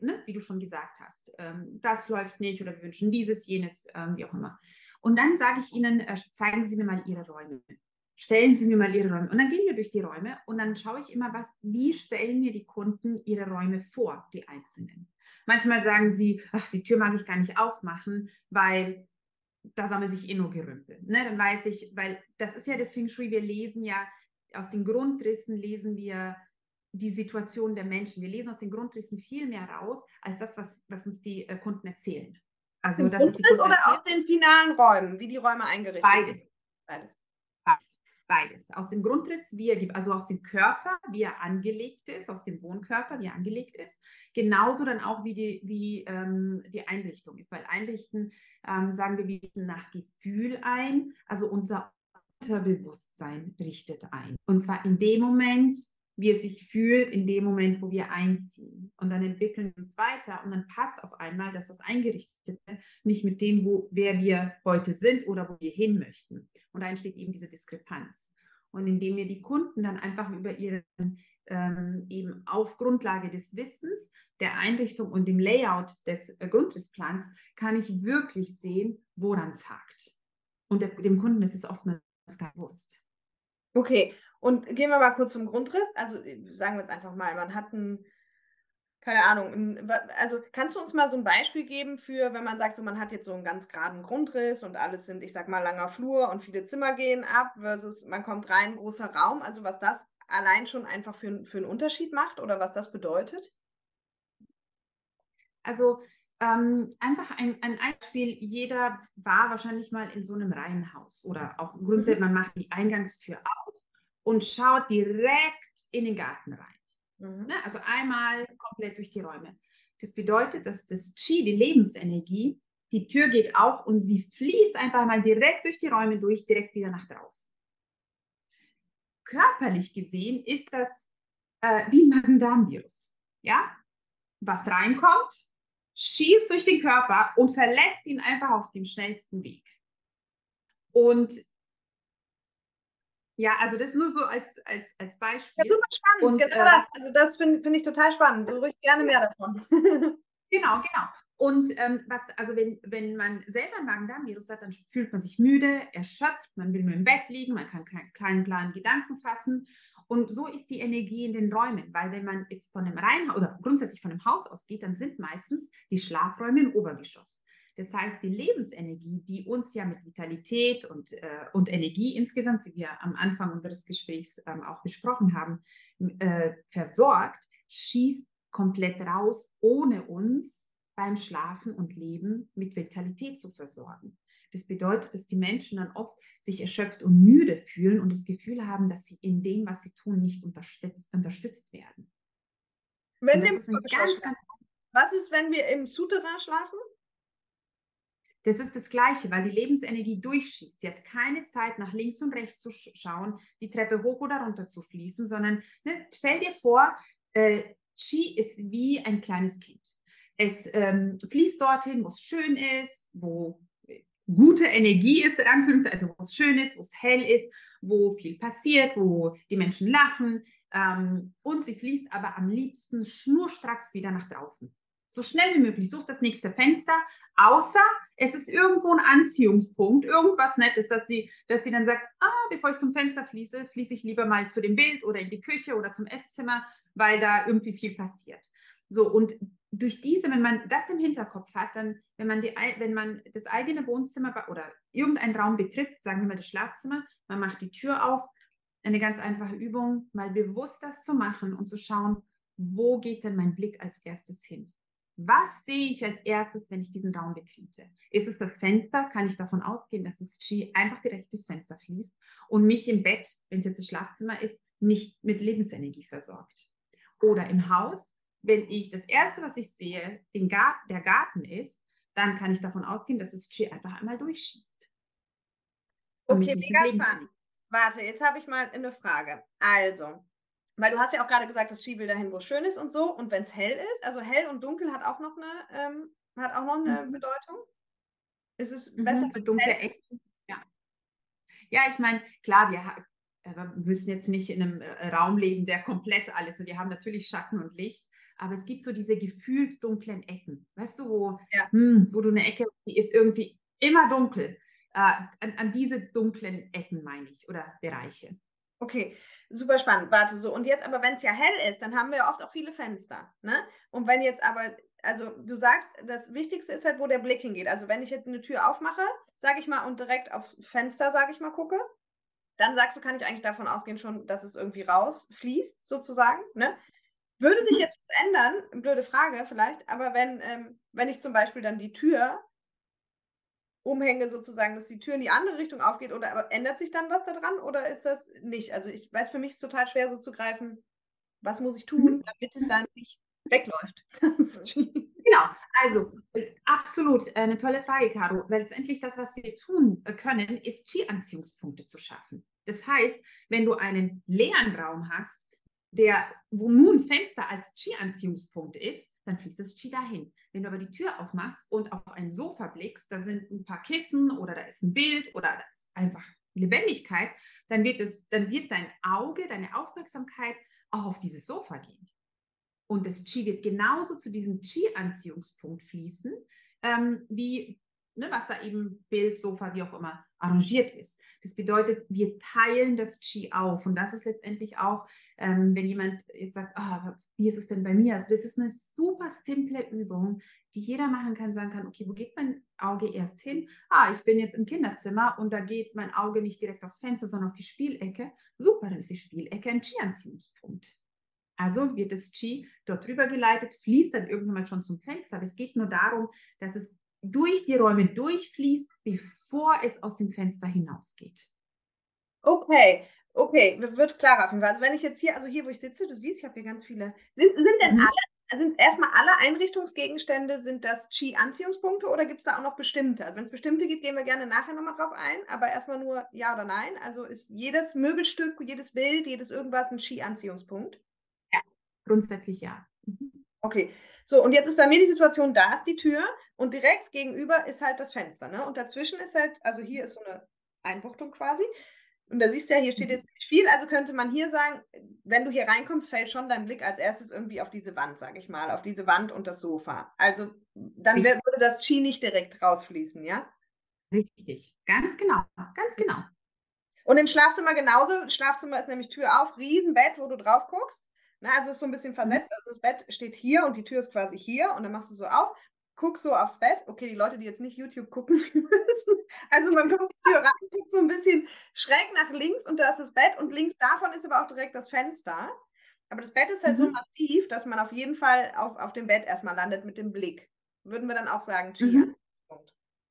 ne, wie du schon gesagt hast, ähm, das läuft nicht oder wir wünschen dieses, jenes, ähm, wie auch immer. Und dann sage ich ihnen, äh, zeigen Sie mir mal Ihre Räume. Stellen Sie mir mal Ihre Räume. Und dann gehen wir durch die Räume und dann schaue ich immer, was, wie stellen mir die Kunden ihre Räume vor, die einzelnen. Manchmal sagen sie, ach, die Tür mag ich gar nicht aufmachen, weil da sammelt sich eh nur Gerümpel. Ne? Dann weiß ich, weil das ist ja das Feng Shui, wir lesen ja aus den Grundrissen, lesen wir die Situation der Menschen. Wir lesen aus den Grundrissen viel mehr raus, als das, was, was uns die äh, Kunden erzählen. Also, das ist die Kunden oder aus den finalen Räumen, wie die Räume eingerichtet Beides. sind? Beides. Beides. Beides. Aus dem Grundriss, wie er, also aus dem Körper, wie er angelegt ist, aus dem Wohnkörper, wie er angelegt ist. Genauso dann auch, wie die, wie, ähm, die Einrichtung ist. Weil Einrichten, ähm, sagen wir, wir richten nach Gefühl ein. Also unser Unterbewusstsein richtet ein. Und zwar in dem Moment, wie es sich fühlt in dem Moment, wo wir einziehen. Und dann entwickeln wir uns weiter und dann passt auf einmal das, was eingerichtet wird, nicht mit dem, wo, wer wir heute sind oder wo wir hin möchten. Und da entsteht eben diese Diskrepanz. Und indem wir die Kunden dann einfach über ihren, ähm, eben auf Grundlage des Wissens, der Einrichtung und dem Layout des äh, Grundrissplans, kann ich wirklich sehen, woran es hakt. Und der, dem Kunden ist es oftmals gar bewusst. Okay, und gehen wir mal kurz zum Grundriss. Also äh, sagen wir jetzt einfach mal, man hat ein, keine Ahnung, ein, also kannst du uns mal so ein Beispiel geben für, wenn man sagt, so man hat jetzt so einen ganz geraden Grundriss und alles sind, ich sag mal, langer Flur und viele Zimmer gehen ab versus man kommt rein, großer Raum, also was das allein schon einfach für, für einen Unterschied macht oder was das bedeutet? Also ähm, einfach ein, ein Beispiel, jeder war wahrscheinlich mal in so einem Reihenhaus oder auch grundsätzlich, mhm. man macht die Eingangstür auf und schaut direkt in den Garten rein. Mhm. Ne? Also einmal komplett durch die Räume. Das bedeutet, dass das Qi, die Lebensenergie, die Tür geht auf und sie fließt einfach mal direkt durch die Räume durch, direkt wieder nach draußen. Körperlich gesehen ist das äh, wie ein Magen-Darm-Virus. Ja? Was reinkommt, schießt durch den Körper und verlässt ihn einfach auf dem schnellsten Weg. Und ja, also das nur so als, als, als Beispiel. Ja, super spannend, und, genau äh, das. Also das finde find ich total spannend. Ruhig gerne mehr davon. genau, genau. Und ähm, was, also wenn, wenn man selber ein Magen-Darm-Virus hat, dann fühlt man sich müde, erschöpft, man will nur im Bett liegen, man kann keinen klaren Gedanken fassen. Und so ist die Energie in den Räumen, weil wenn man jetzt von einem Reihenhaus oder grundsätzlich von einem Haus ausgeht, dann sind meistens die Schlafräume im Obergeschoss. Das heißt, die Lebensenergie, die uns ja mit Vitalität und, äh, und Energie insgesamt, wie wir am Anfang unseres Gesprächs ähm, auch besprochen haben, äh, versorgt, schießt komplett raus, ohne uns beim Schlafen und Leben mit Vitalität zu versorgen. Das bedeutet, dass die Menschen dann oft sich erschöpft und müde fühlen und das Gefühl haben, dass sie in dem, was sie tun, nicht unterstützt, unterstützt werden. Wenn ist ganz, ganz was ist, wenn wir im Souterrain schlafen? Das ist das Gleiche, weil die Lebensenergie durchschießt. Sie hat keine Zeit, nach links und rechts zu schauen, die Treppe hoch oder runter zu fließen, sondern ne, stell dir vor, äh, Qi ist wie ein kleines Kind. Es ähm, fließt dorthin, wo es schön ist, wo gute Energie ist, also wo es schön ist, wo es hell ist, wo viel passiert, wo die Menschen lachen. Ähm, und sie fließt aber am liebsten schnurstracks wieder nach draußen. So schnell wie möglich. Such das nächste Fenster, außer es ist irgendwo ein Anziehungspunkt, irgendwas Nettes, dass sie, dass sie dann sagt, ah, bevor ich zum Fenster fließe, fließe ich lieber mal zu dem Bild oder in die Küche oder zum Esszimmer, weil da irgendwie viel passiert. So, und durch diese, wenn man das im Hinterkopf hat, dann, wenn man, die, wenn man das eigene Wohnzimmer oder irgendeinen Raum betritt, sagen wir mal das Schlafzimmer, man macht die Tür auf, eine ganz einfache Übung, mal bewusst das zu machen und zu schauen, wo geht denn mein Blick als erstes hin? Was sehe ich als erstes, wenn ich diesen Raum betrete? Ist es das Fenster? Kann ich davon ausgehen, dass das Qi einfach direkt durchs Fenster fließt und mich im Bett, wenn es jetzt das Schlafzimmer ist, nicht mit Lebensenergie versorgt? Oder im Haus, wenn ich das Erste, was ich sehe, den Garten, der Garten ist, dann kann ich davon ausgehen, dass das Qi einfach einmal durchschießt. Okay, mega spannend. Warte, jetzt habe ich mal eine Frage. Also, weil du hast ja auch gerade gesagt, das Ski will dahin, wo es schön ist und so. Und wenn es hell ist, also hell und dunkel hat auch noch eine, ähm, hat auch noch eine mhm. Bedeutung. Ist es mhm, besser für dunkle Ecken? Ja. Ja, ich meine, klar, wir, äh, wir müssen jetzt nicht in einem äh, Raum leben, der komplett alles ist. Wir haben natürlich Schatten und Licht, aber es gibt so diese gefühlt dunklen Ecken. Weißt du, wo, ja. hm, wo du eine Ecke, die ist irgendwie immer dunkel. Äh, an, an diese dunklen Ecken meine ich oder Bereiche. Okay, super spannend. Warte so. Und jetzt aber, wenn es ja hell ist, dann haben wir ja oft auch viele Fenster. Ne? Und wenn jetzt aber, also du sagst, das Wichtigste ist halt, wo der Blick hingeht. Also wenn ich jetzt eine Tür aufmache, sage ich mal, und direkt aufs Fenster, sage ich mal, gucke, dann sagst du, kann ich eigentlich davon ausgehen schon, dass es irgendwie rausfließt, sozusagen. Ne? Würde sich mhm. jetzt was ändern, blöde Frage vielleicht, aber wenn, ähm, wenn ich zum Beispiel dann die Tür umhänge, sozusagen, dass die Tür in die andere Richtung aufgeht, oder ändert sich dann was daran oder ist das nicht? Also ich weiß, für mich ist es total schwer so zu greifen, was muss ich tun, mhm. damit es dann nicht wegläuft. genau, also äh, absolut äh, eine tolle Frage, Caro, weil letztendlich das, was wir tun äh, können, ist Qi-Anziehungspunkte zu schaffen. Das heißt, wenn du einen leeren Raum hast, der, wo nun Fenster als Qi-Anziehungspunkt ist, dann fließt das Qi dahin. Wenn du aber die Tür aufmachst und auf ein Sofa blickst, da sind ein paar Kissen oder da ist ein Bild oder da ist einfach Lebendigkeit, dann wird, es, dann wird dein Auge, deine Aufmerksamkeit auch auf dieses Sofa gehen. Und das Qi wird genauso zu diesem Qi-Anziehungspunkt fließen, ähm, wie ne, was da eben Bild, Sofa, wie auch immer arrangiert ist. Das bedeutet, wir teilen das Qi auf. Und das ist letztendlich auch, ähm, wenn jemand jetzt sagt, oh, wie ist es denn bei mir? Also das ist eine super simple Übung, die jeder machen kann, sagen kann, okay, wo geht mein Auge erst hin? Ah, ich bin jetzt im Kinderzimmer und da geht mein Auge nicht direkt aufs Fenster, sondern auf die Spielecke. Super, dann ist die Spielecke ein Qi-Anziehungspunkt. Also wird das Qi dort rüber geleitet, fließt dann irgendwann mal schon zum Fenster. Aber es geht nur darum, dass es durch die Räume durchfließt, bevor es aus dem Fenster hinausgeht. Okay, okay, wird klarer auf jeden Fall. Also wenn ich jetzt hier, also hier, wo ich sitze, du siehst, ich habe hier ganz viele. Sind, sind denn mhm. alle, sind erstmal alle Einrichtungsgegenstände, sind das Qi-Anziehungspunkte oder gibt es da auch noch bestimmte? Also wenn es bestimmte gibt, gehen wir gerne nachher nochmal drauf ein, aber erstmal nur ja oder nein. Also ist jedes Möbelstück, jedes Bild, jedes irgendwas ein Qi-Anziehungspunkt? Ja, grundsätzlich ja. Mhm. Okay, so und jetzt ist bei mir die Situation, da ist die Tür und direkt gegenüber ist halt das Fenster. Ne? Und dazwischen ist halt, also hier ist so eine Einbuchtung quasi. Und da siehst du ja, hier steht mhm. jetzt nicht viel. Also könnte man hier sagen, wenn du hier reinkommst, fällt schon dein Blick als erstes irgendwie auf diese Wand, sage ich mal, auf diese Wand und das Sofa. Also dann würde das Chi nicht direkt rausfließen, ja? Richtig, ganz genau, ganz genau. Und im Schlafzimmer genauso. Schlafzimmer ist nämlich Tür auf, Riesenbett, wo du drauf guckst. Na, also es ist so ein bisschen mhm. versetzt. Also das Bett steht hier und die Tür ist quasi hier und dann machst du so auf, guckst so aufs Bett. Okay, die Leute, die jetzt nicht YouTube gucken müssen. Also man kommt die Tür rein, guckt so ein bisschen schräg nach links und da ist das Bett und links davon ist aber auch direkt das Fenster. Aber das Bett ist halt mhm. so massiv, dass man auf jeden Fall auf, auf dem Bett erstmal landet mit dem Blick. Würden wir dann auch sagen, Chia. Mhm.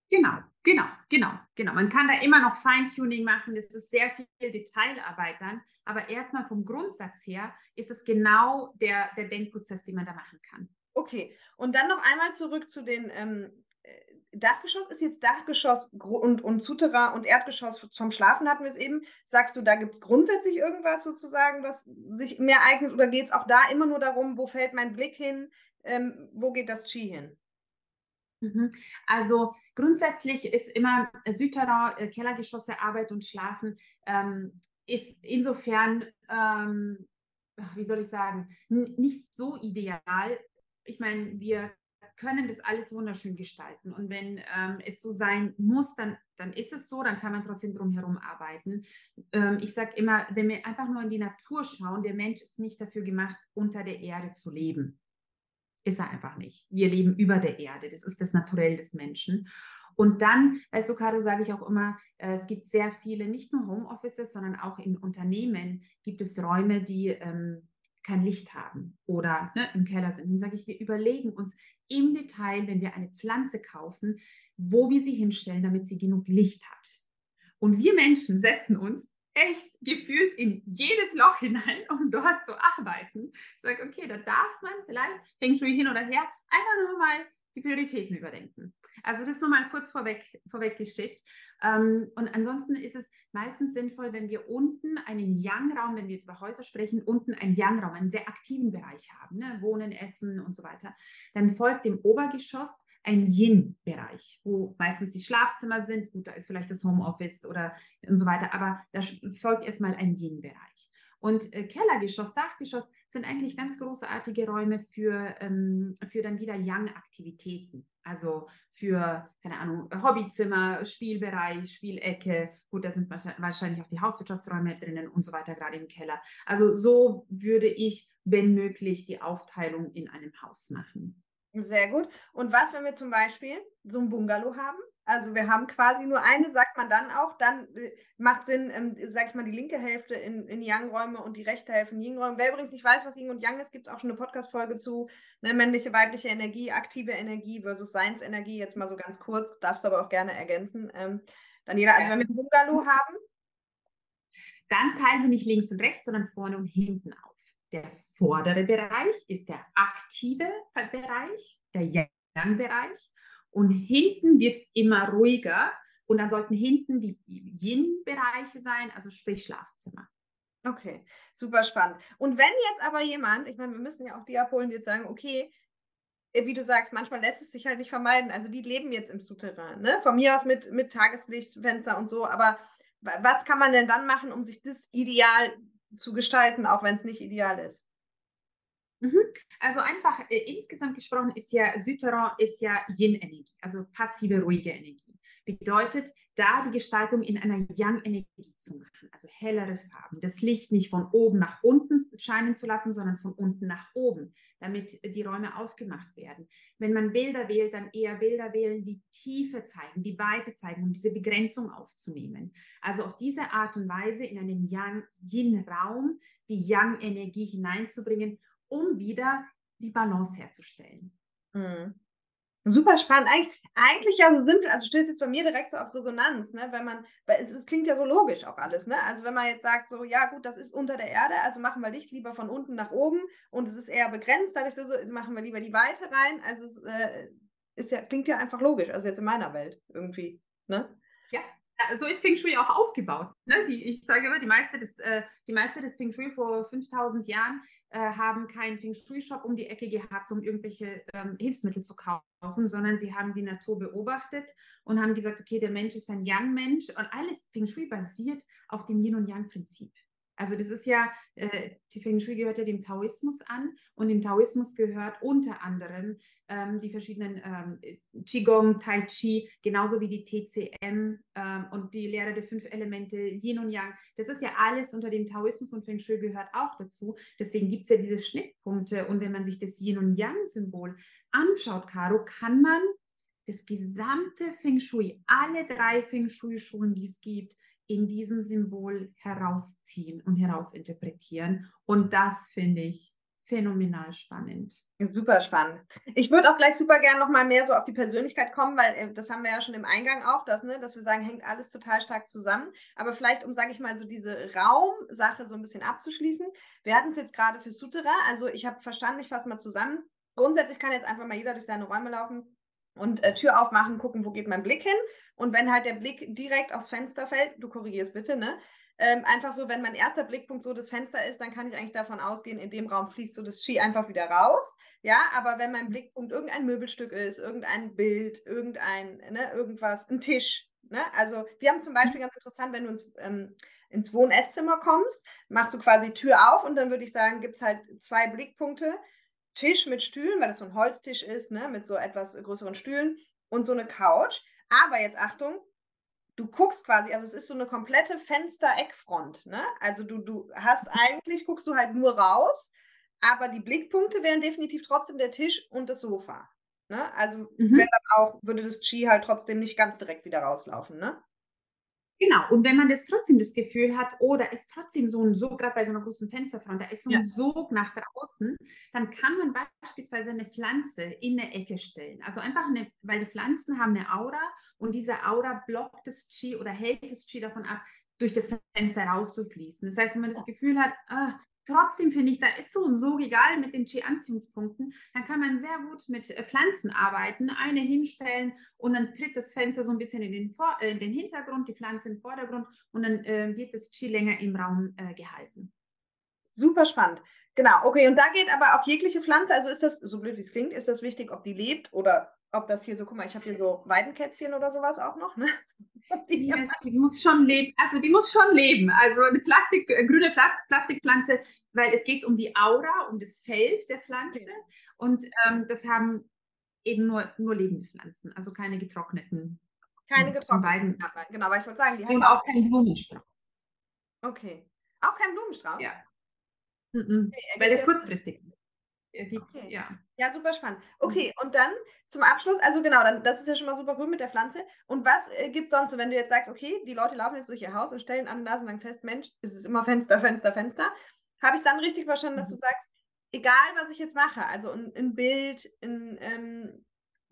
Genau, genau, genau, genau. Man kann da immer noch Feintuning machen, das ist sehr viel Detailarbeit dann, aber erstmal vom Grundsatz her ist es genau der, der Denkprozess, den man da machen kann. Okay, und dann noch einmal zurück zu den ähm, äh, Dachgeschoss. Ist jetzt Dachgeschoss und, und Souterrain und Erdgeschoss zum Schlafen hatten wir es eben. Sagst du, da gibt es grundsätzlich irgendwas sozusagen, was sich mehr eignet oder geht es auch da immer nur darum, wo fällt mein Blick hin, ähm, wo geht das Chi hin? Mhm. Also grundsätzlich ist immer Südterrain, äh, Kellergeschosse, Arbeit und Schlafen ähm, ist insofern, ähm, wie soll ich sagen, nicht so ideal. Ich meine, wir können das alles wunderschön gestalten. Und wenn ähm, es so sein muss, dann, dann ist es so, dann kann man trotzdem drumherum arbeiten. Ähm, ich sage immer, wenn wir einfach nur in die Natur schauen, der Mensch ist nicht dafür gemacht, unter der Erde zu leben. Ist er einfach nicht. Wir leben über der Erde. Das ist das Naturell des Menschen. Und dann, weißt du, Caro, sage ich auch immer, äh, es gibt sehr viele, nicht nur Homeoffices, sondern auch in Unternehmen gibt es Räume, die ähm, kein Licht haben oder ne, im Keller sind. Dann sage ich, wir überlegen uns im Detail, wenn wir eine Pflanze kaufen, wo wir sie hinstellen, damit sie genug Licht hat. Und wir Menschen setzen uns echt gefühlt in jedes Loch hinein, um dort zu arbeiten. Ich sage, okay, da darf man vielleicht, Feng Shui hin oder her, einfach nur mal die Prioritäten überdenken. Also das nur mal kurz vorweg, vorweggeschickt. Ähm, und ansonsten ist es meistens sinnvoll, wenn wir unten einen Yang-Raum, wenn wir jetzt über Häuser sprechen, unten einen Yang-Raum, einen sehr aktiven Bereich haben, ne? Wohnen, Essen und so weiter. Dann folgt dem Obergeschoss ein Yin-Bereich, wo meistens die Schlafzimmer sind. Gut, da ist vielleicht das Homeoffice oder und so weiter, aber da folgt erstmal ein Yin-Bereich. Und äh, Kellergeschoss, Dachgeschoss sind eigentlich ganz großartige Räume für, ähm, für dann wieder Yang-Aktivitäten. Also für, keine Ahnung, Hobbyzimmer, Spielbereich, Spielecke. Gut, da sind wahrscheinlich auch die Hauswirtschaftsräume drinnen und so weiter, gerade im Keller. Also so würde ich, wenn möglich, die Aufteilung in einem Haus machen. Sehr gut. Und was, wenn wir zum Beispiel so ein Bungalow haben? Also wir haben quasi nur eine, sagt man dann auch. Dann äh, macht Sinn, ähm, sag ich mal, die linke Hälfte in, in Yang-Räume und die rechte Hälfte in Yin-Räume. Wer übrigens nicht weiß, was Yin und Yang ist, gibt es auch schon eine Podcast-Folge zu. Ne, männliche, weibliche Energie, aktive Energie versus Seinsenergie. Jetzt mal so ganz kurz, darfst du aber auch gerne ergänzen. Ähm, Daniela, also wenn wir ein Bungalow haben. Dann teilen wir nicht links und rechts, sondern vorne und hinten auf. Der vordere Bereich ist der aktive Bereich, der Yang-Bereich. Und hinten wird es immer ruhiger. Und dann sollten hinten die Yin-Bereiche sein, also sprich Schlafzimmer. Okay, super spannend. Und wenn jetzt aber jemand, ich meine, wir müssen ja auch die abholen, die jetzt sagen, okay, äh, wie du sagst, manchmal lässt es sich halt nicht vermeiden. Also die leben jetzt im Souterrain, ne? Von mir aus mit, mit Tageslichtfenster und so. Aber was kann man denn dann machen, um sich das ideal zu gestalten, auch wenn es nicht ideal ist? Mhm. Also einfach äh, insgesamt gesprochen ist ja Südterrain ist ja Yin-Energie, also passive, ruhige Energie. Bedeutet, da die Gestaltung in einer Yang-Energie zu machen, also hellere Farben, das Licht nicht von oben nach unten scheinen zu lassen, sondern von unten nach oben, damit die Räume aufgemacht werden. Wenn man Bilder wählt, dann eher Bilder wählen, die Tiefe zeigen, die Weite zeigen, um diese Begrenzung aufzunehmen. Also auf diese Art und Weise in einen Yang-Yin-Raum die Yang-Energie hineinzubringen um wieder die Balance herzustellen. Mhm. Super spannend. Eig eigentlich ja so simpel. Also stößt jetzt bei mir direkt so auf Resonanz, ne? Wenn man, weil es, es, klingt ja so logisch auch alles, ne? Also wenn man jetzt sagt, so, ja gut, das ist unter der Erde, also machen wir Licht lieber von unten nach oben und es ist eher begrenzt, dadurch so, machen wir lieber die Weite rein. Also es äh, ist ja, klingt ja einfach logisch, also jetzt in meiner Welt irgendwie, ne? Ja, so ist Feng Shui auch aufgebaut. Ne? Die, ich sage immer, die Meister des, äh, die Meister des Feng Shui vor 5000 Jahren haben keinen Feng Shui-Shop um die Ecke gehabt, um irgendwelche ähm, Hilfsmittel zu kaufen, sondern sie haben die Natur beobachtet und haben gesagt, okay, der Mensch ist ein Yang-Mensch und alles Feng Shui basiert auf dem Yin- und Yang-Prinzip. Also das ist ja, äh, die Feng Shui gehört ja dem Taoismus an und dem Taoismus gehört unter anderem ähm, die verschiedenen ähm, Qigong, Tai Chi, genauso wie die TCM ähm, und die Lehre der fünf Elemente, Yin und Yang. Das ist ja alles unter dem Taoismus und Feng Shui gehört auch dazu. Deswegen gibt es ja diese Schnittpunkte und wenn man sich das Yin und Yang-Symbol anschaut, Caro, kann man das gesamte Feng Shui, alle drei Feng Shui-Schulen, die es gibt, in diesem Symbol herausziehen und herausinterpretieren. Und das finde ich phänomenal spannend. Super spannend. Ich würde auch gleich super gerne nochmal mehr so auf die Persönlichkeit kommen, weil äh, das haben wir ja schon im Eingang auch, dass, ne, dass wir sagen, hängt alles total stark zusammen. Aber vielleicht, um, sage ich mal, so diese Raumsache so ein bisschen abzuschließen. Wir hatten es jetzt gerade für Sutera, also ich habe verstanden, ich fasse mal zusammen. Grundsätzlich kann jetzt einfach mal jeder durch seine Räume laufen und äh, Tür aufmachen, gucken, wo geht mein Blick hin. Und wenn halt der Blick direkt aufs Fenster fällt, du korrigierst bitte, ne? Ähm, einfach so, wenn mein erster Blickpunkt so das Fenster ist, dann kann ich eigentlich davon ausgehen, in dem Raum fließt so das Ski einfach wieder raus. Ja, aber wenn mein Blickpunkt irgendein Möbelstück ist, irgendein Bild, irgendein, ne, irgendwas, ein Tisch. Ne? Also wir haben zum Beispiel ganz interessant, wenn du ins, ähm, ins Wohn-Esszimmer kommst, machst du quasi Tür auf und dann würde ich sagen, gibt es halt zwei Blickpunkte. Tisch mit Stühlen, weil das so ein Holztisch ist, ne, mit so etwas größeren Stühlen und so eine Couch. Aber jetzt Achtung, du guckst quasi, also es ist so eine komplette Fenster-Eckfront, ne? Also du, du hast eigentlich, guckst du halt nur raus, aber die Blickpunkte wären definitiv trotzdem der Tisch und das Sofa. Ne? Also mhm. dann auch, würde das Chi halt trotzdem nicht ganz direkt wieder rauslaufen, ne? Genau, und wenn man das trotzdem das Gefühl hat, oh, da ist trotzdem so ein Sog, gerade bei so einer großen Fensterfront, da ist so ein ja. Sog nach draußen, dann kann man beispielsweise eine Pflanze in eine Ecke stellen. Also einfach eine, weil die Pflanzen haben eine Aura und diese Aura blockt das Chi oder hält das Chi davon ab, durch das Fenster rauszufließen. Das heißt, wenn man das Gefühl hat, ah, Trotzdem finde ich, da ist so und so egal mit den Qi-Anziehungspunkten, dann kann man sehr gut mit äh, Pflanzen arbeiten, eine hinstellen und dann tritt das Fenster so ein bisschen in den, Vor äh, in den Hintergrund, die Pflanze im Vordergrund und dann äh, wird das Qi länger im Raum äh, gehalten. Super spannend. Genau, okay, und da geht aber auch jegliche Pflanze, also ist das, so blöd wie es klingt, ist das wichtig, ob die lebt oder ob das hier so, guck mal, ich habe hier so Weidenkätzchen oder sowas auch noch, ne? Die, ja, die, muss schon leben, also die muss schon leben. Also eine Plastik, äh, grüne Plastikpflanze, weil es geht um die Aura, um das Feld der Pflanze. Okay. Und ähm, das haben eben nur, nur lebende Pflanzen, also keine getrockneten. Keine getrockneten. Genau, weil ich wollte sagen, die haben auch keinen Blumenstrauß. Okay. Auch kein Blumenstrauß? Ja. Mhm. Okay, weil der kurzfristig Gibt, okay. ja. ja, super spannend. Okay, und dann zum Abschluss, also genau, dann, das ist ja schon mal super cool mit der Pflanze. Und was äh, gibt es sonst, so, wenn du jetzt sagst, okay, die Leute laufen jetzt durch ihr Haus und stellen an den Nasen lang fest, Mensch, es ist immer Fenster, Fenster, Fenster. Habe ich dann richtig verstanden, dass du mhm. sagst, egal was ich jetzt mache, also ein, ein Bild, ein, ähm,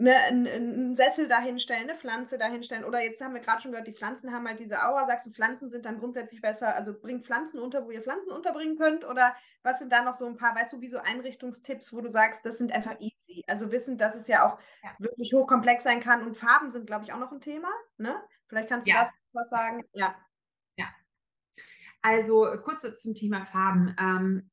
ne, einen, Sessel dahinstellen, eine Pflanze dahinstellen. Oder jetzt haben wir gerade schon gehört, die Pflanzen haben halt diese Aura. Sagst du, Pflanzen sind dann grundsätzlich besser? Also bringt Pflanzen unter, wo ihr Pflanzen unterbringen könnt? Oder was sind da noch so ein paar, weißt du, wie so Einrichtungstipps, wo du sagst, das sind einfach easy? Also wissen, dass es ja auch ja. wirklich hochkomplex sein kann. Und Farben sind, glaube ich, auch noch ein Thema. Ne? Vielleicht kannst du ja. dazu was sagen. Ja. Ja. Also kurz zum Thema Farben. Ähm,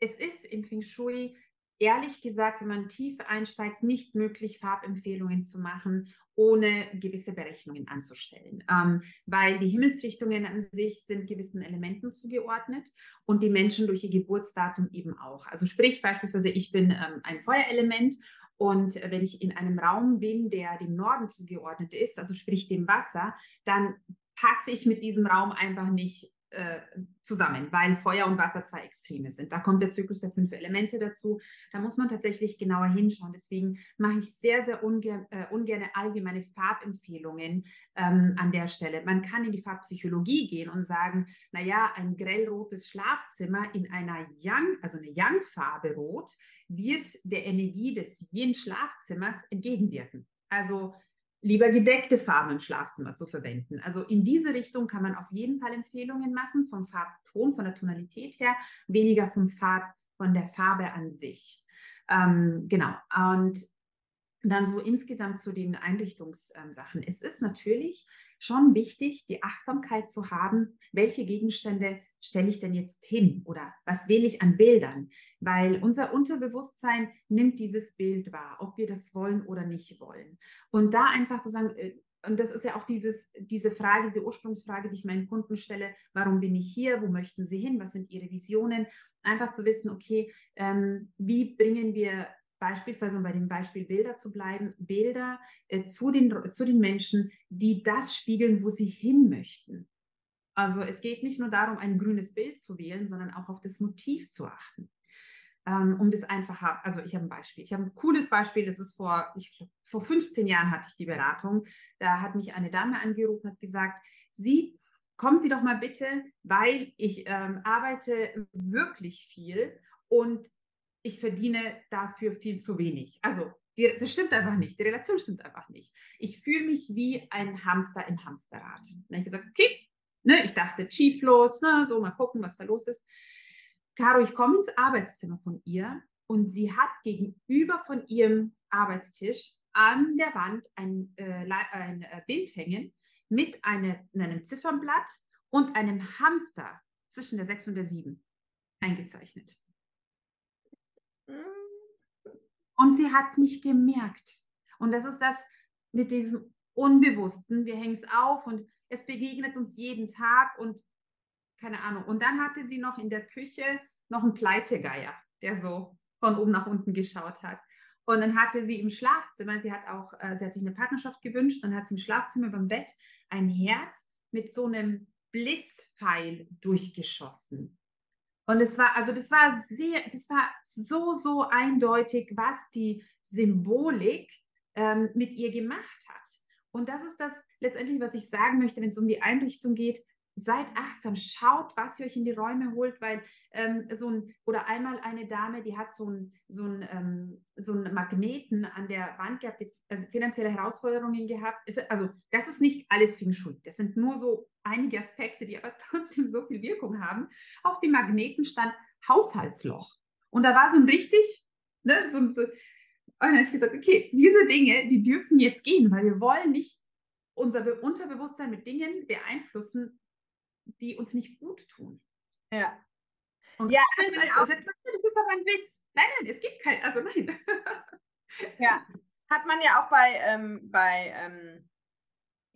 es ist im Feng Shui ehrlich gesagt, wenn man tief einsteigt, nicht möglich, Farbempfehlungen zu machen, ohne gewisse Berechnungen anzustellen. Ähm, weil die Himmelsrichtungen an sich sind gewissen Elementen zugeordnet und die Menschen durch ihr Geburtsdatum eben auch. Also sprich beispielsweise, ich bin ähm, ein Feuerelement und wenn ich in einem Raum bin, der dem Norden zugeordnet ist, also sprich dem Wasser, dann passe ich mit diesem Raum einfach nicht äh, zusammen, weil Feuer und Wasser zwei Extreme sind. Da kommt der Zyklus der fünf Elemente dazu. Da muss man tatsächlich genauer hinschauen. Deswegen mache ich sehr, sehr ungern, äh, ungerne allgemeine Farbempfehlungen ähm, an der Stelle. Man kann in die Farbpsychologie gehen und sagen, naja, ein grellrotes Schlafzimmer in einer Yang, also eine Yang-Farbe rot, wird der Energie des Yin-Schlafzimmers entgegenwirken. Also lieber gedeckte Farben im Schlafzimmer zu verwenden. Also in diese Richtung kann man auf jeden Fall Empfehlungen machen, vom Farbton, von der Tonalität her, weniger vom Farb, von der Farbe an sich. Ähm, genau. Und dann so insgesamt zu den Einrichtungssachen. Es ist natürlich schon wichtig, die Achtsamkeit zu haben, welche Gegenstände stelle ich denn jetzt hin? Oder was wähle ich an Bildern, weil unser Unterbewusstsein nimmt dieses Bild wahr, ob wir das wollen oder nicht wollen. Und da einfach zu sagen, äh, und das ist ja auch dieses, diese Frage, diese Ursprungsfrage, die ich meinen Kunden stelle, warum bin ich hier, wo möchten sie hin, was sind ihre Visionen, einfach zu wissen, okay, ähm, wie bringen wir beispielsweise, um bei dem Beispiel Bilder zu bleiben, Bilder äh, zu, den, zu den Menschen, die das spiegeln, wo sie hin möchten. Also es geht nicht nur darum, ein grünes Bild zu wählen, sondern auch auf das Motiv zu achten. Ähm, um das einfach, also ich habe ein Beispiel. Ich habe ein cooles Beispiel, das ist vor, ich, vor 15 Jahren hatte ich die Beratung. Da hat mich eine Dame angerufen und hat gesagt, Sie, kommen Sie doch mal bitte, weil ich ähm, arbeite wirklich viel und ich verdiene dafür viel zu wenig. Also die, das stimmt einfach nicht. Die Relation stimmt einfach nicht. Ich fühle mich wie ein Hamster im Hamsterrad. Dann habe ich gesagt, okay, ne, ich dachte, schieflos, ne, so mal gucken, was da los ist. Caro, ich komme ins Arbeitszimmer von ihr und sie hat gegenüber von ihrem Arbeitstisch an der Wand ein, äh, ein äh, Bild hängen mit eine, einem Ziffernblatt und einem Hamster zwischen der 6 und der 7 eingezeichnet. Und sie hat es nicht gemerkt. Und das ist das mit diesem Unbewussten. Wir hängen es auf und es begegnet uns jeden Tag und keine Ahnung. Und dann hatte sie noch in der Küche noch einen Pleitegeier, der so von oben nach unten geschaut hat. Und dann hatte sie im Schlafzimmer, sie hat auch, äh, sie hat sich eine Partnerschaft gewünscht, dann hat sie im Schlafzimmer beim Bett ein Herz mit so einem Blitzpfeil durchgeschossen. Und es war, also das war sehr, das war so, so eindeutig, was die Symbolik ähm, mit ihr gemacht hat. Und das ist das letztendlich, was ich sagen möchte, wenn es um die Einrichtung geht. Seid achtsam, schaut, was ihr euch in die Räume holt, weil ähm, so ein, oder einmal eine Dame, die hat so ein, so ein, ähm, so einen Magneten an der Wand gehabt, die, also finanzielle Herausforderungen gehabt. Ist, also, das ist nicht alles Feng Shui. Das sind nur so einige Aspekte, die aber trotzdem so viel Wirkung haben. Auf dem Magneten stand Haushaltsloch. Und da war so ein richtig, ne, so, so, dann habe ich gesagt, okay, diese Dinge, die dürfen jetzt gehen, weil wir wollen nicht unser Unterbewusstsein mit Dingen beeinflussen, die uns nicht gut tun. Ja. Und ja, als, als, als, das ist aber ein Witz. Nein, nein, es gibt kein, also nein. ja, hat man ja auch bei, ähm, bei ähm,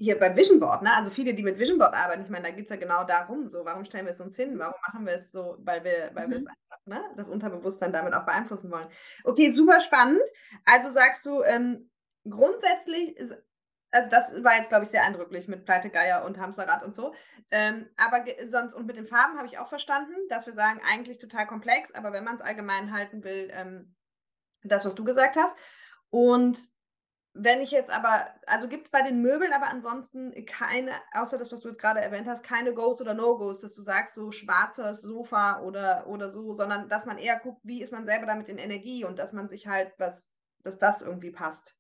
hier bei Vision Board, ne? Also viele, die mit Vision Board arbeiten, ich meine, da geht es ja genau darum, so, warum stellen wir es uns hin? Warum machen wir es so? Weil wir, weil mhm. wir es einfach, ne, das Unterbewusstsein damit auch beeinflussen wollen. Okay, super spannend. Also sagst du, ähm, grundsätzlich ist, also das war jetzt, glaube ich, sehr eindrücklich mit Pleitegeier und Hamsterrad und so. Ähm, aber sonst, und mit den Farben habe ich auch verstanden, dass wir sagen, eigentlich total komplex, aber wenn man es allgemein halten will, ähm, Das, was du gesagt hast. Und wenn ich jetzt aber, also gibt es bei den Möbeln aber ansonsten keine, außer das, was du jetzt gerade erwähnt hast, keine Goes oder No-Goes, dass du sagst, so schwarzes Sofa oder, oder so, sondern dass man eher guckt, wie ist man selber damit in Energie und dass man sich halt was, dass das irgendwie passt.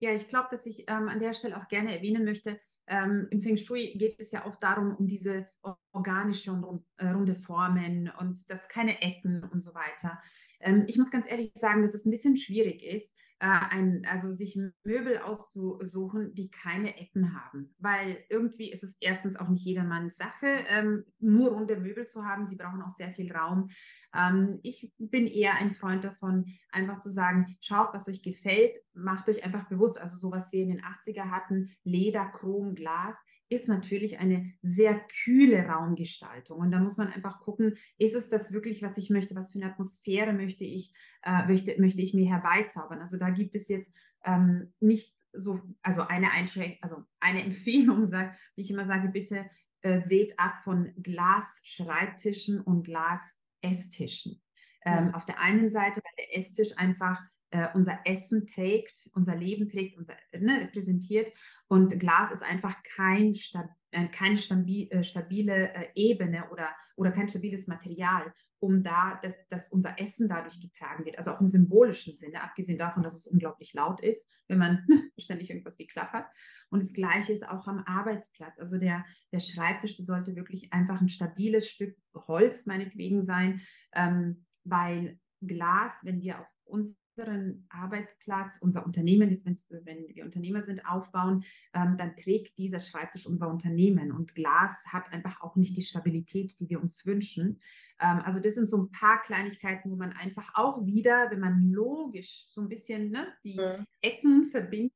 Ja, ich glaube, dass ich ähm, an der Stelle auch gerne erwähnen möchte, ähm, im Feng Shui geht es ja oft darum, um diese organische und äh, runde Formen und das keine Ecken und so weiter. Ähm, ich muss ganz ehrlich sagen, dass es ein bisschen schwierig ist, ein, also sich Möbel auszusuchen, die keine Ecken haben. Weil irgendwie ist es erstens auch nicht jedermanns Sache, ähm, nur runde Möbel zu haben. Sie brauchen auch sehr viel Raum. Ähm, ich bin eher ein Freund davon, einfach zu sagen, schaut, was euch gefällt, macht euch einfach bewusst, also so was wir in den 80er hatten, Leder, Chrom, Glas, ist natürlich eine sehr kühle Raumgestaltung. Und da muss man einfach gucken, ist es das wirklich, was ich möchte? Was für eine Atmosphäre möchte ich, äh, möchte, möchte ich mir herbeizaubern? Also da gibt es jetzt ähm, nicht so, also eine Einschränkung, also eine Empfehlung, sagt, die ich immer sage, bitte äh, seht ab von Glas-Schreibtischen und Glas-Esstischen. Ähm, Auf der einen Seite, weil der Esstisch einfach äh, unser Essen trägt, unser Leben trägt, unser, ne, repräsentiert. Und Glas ist einfach kein stab äh, keine stabi äh, stabile Ebene oder, oder kein stabiles Material, um da, dass, dass unser Essen dadurch getragen wird. Also auch im symbolischen Sinne, abgesehen davon, dass es unglaublich laut ist, wenn man ständig irgendwas geklappert. Und das Gleiche ist auch am Arbeitsplatz. Also der, der Schreibtisch, der sollte wirklich einfach ein stabiles Stück Holz meinetwegen sein, ähm, weil Glas, wenn wir auf uns unseren Arbeitsplatz, unser Unternehmen, jetzt wenn wir Unternehmer sind, aufbauen, ähm, dann trägt dieser Schreibtisch unser Unternehmen. Und Glas hat einfach auch nicht die Stabilität, die wir uns wünschen. Ähm, also das sind so ein paar Kleinigkeiten, wo man einfach auch wieder, wenn man logisch so ein bisschen ne, die mhm. Ecken verbindet,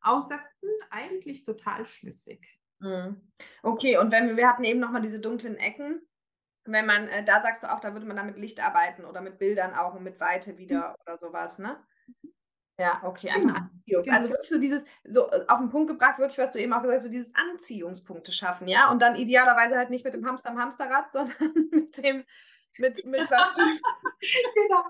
auch sagt, hm, eigentlich total schlüssig. Okay, und wenn wir, wir hatten eben nochmal diese dunklen Ecken, wenn man, äh, da sagst du auch, da würde man dann mit Licht arbeiten oder mit Bildern auch und mit Weite wieder mhm. oder sowas, ne? Ja, okay. Genau. Also wirklich so dieses, so äh, auf den Punkt gebracht, wirklich, was du eben auch gesagt hast, so dieses Anziehungspunkte schaffen, ja? Und dann idealerweise halt nicht mit dem Hamster am Hamsterrad, sondern mit dem, mit, mit was Genau.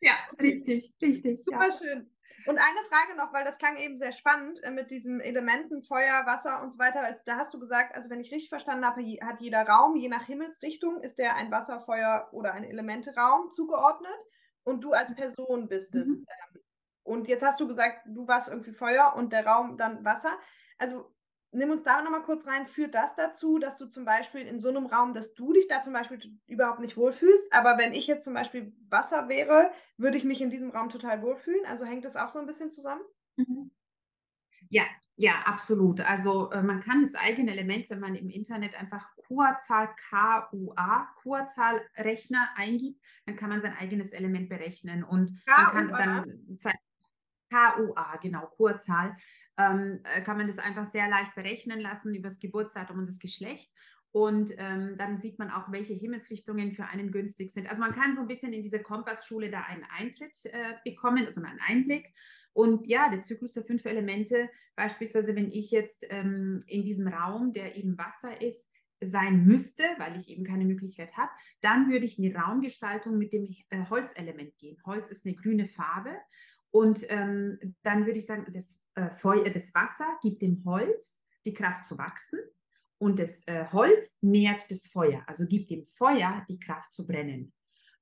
Ja, richtig, richtig. Super ja. schön. Und eine Frage noch, weil das klang eben sehr spannend äh, mit diesen Elementen Feuer, Wasser und so weiter. Also, da hast du gesagt, also wenn ich richtig verstanden habe, hat jeder Raum, je nach Himmelsrichtung, ist der ein Wasser, Feuer oder ein Elementeraum zugeordnet und du als Person bist es. Mhm. Ähm, und jetzt hast du gesagt, du warst irgendwie Feuer und der Raum dann Wasser. Also nimm uns da nochmal kurz rein. Führt das dazu, dass du zum Beispiel in so einem Raum, dass du dich da zum Beispiel überhaupt nicht wohlfühlst? Aber wenn ich jetzt zum Beispiel Wasser wäre, würde ich mich in diesem Raum total wohlfühlen? Also hängt das auch so ein bisschen zusammen? Mhm. Ja, ja, absolut. Also äh, man kann das eigene Element, wenn man im Internet einfach Kurzahl KUA, Kurzahlrechner eingibt, dann kann man sein eigenes Element berechnen und man kann dann KUA, genau, Kurzahl ähm, äh, kann man das einfach sehr leicht berechnen lassen über das Geburtsdatum und das Geschlecht. Und ähm, dann sieht man auch, welche Himmelsrichtungen für einen günstig sind. Also man kann so ein bisschen in diese Kompassschule da einen Eintritt äh, bekommen, also einen Einblick. Und ja, der Zyklus der fünf Elemente, beispielsweise wenn ich jetzt ähm, in diesem Raum, der eben Wasser ist, sein müsste, weil ich eben keine Möglichkeit habe, dann würde ich in die Raumgestaltung mit dem äh, Holzelement gehen. Holz ist eine grüne Farbe und ähm, dann würde ich sagen, das, äh, Feuer, das Wasser gibt dem Holz die Kraft zu wachsen und das äh, Holz nährt das Feuer, also gibt dem Feuer die Kraft zu brennen.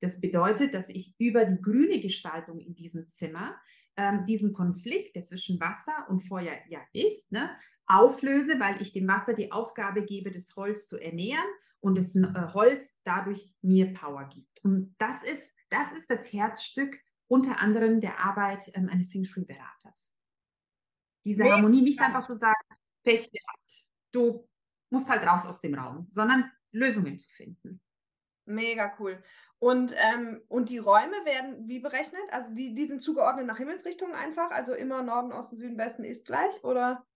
Das bedeutet, dass ich über die grüne Gestaltung in diesem Zimmer ähm, diesen Konflikt, der zwischen Wasser und Feuer ja ist, ne, auflöse, weil ich dem Wasser die Aufgabe gebe, das Holz zu ernähren und das äh, Holz dadurch mir Power gibt. Und das ist, das ist das Herzstück unter anderem der Arbeit ähm, eines Feng Shui-Beraters. Diese Mega. Harmonie nicht einfach zu sagen, Pech gehabt, du musst halt raus aus dem Raum, sondern Lösungen zu finden. Mega cool. Und, ähm, und die Räume werden wie berechnet? Also die, die sind zugeordnet nach Himmelsrichtungen einfach? Also immer Norden, Osten, Süden, Westen ist gleich, oder?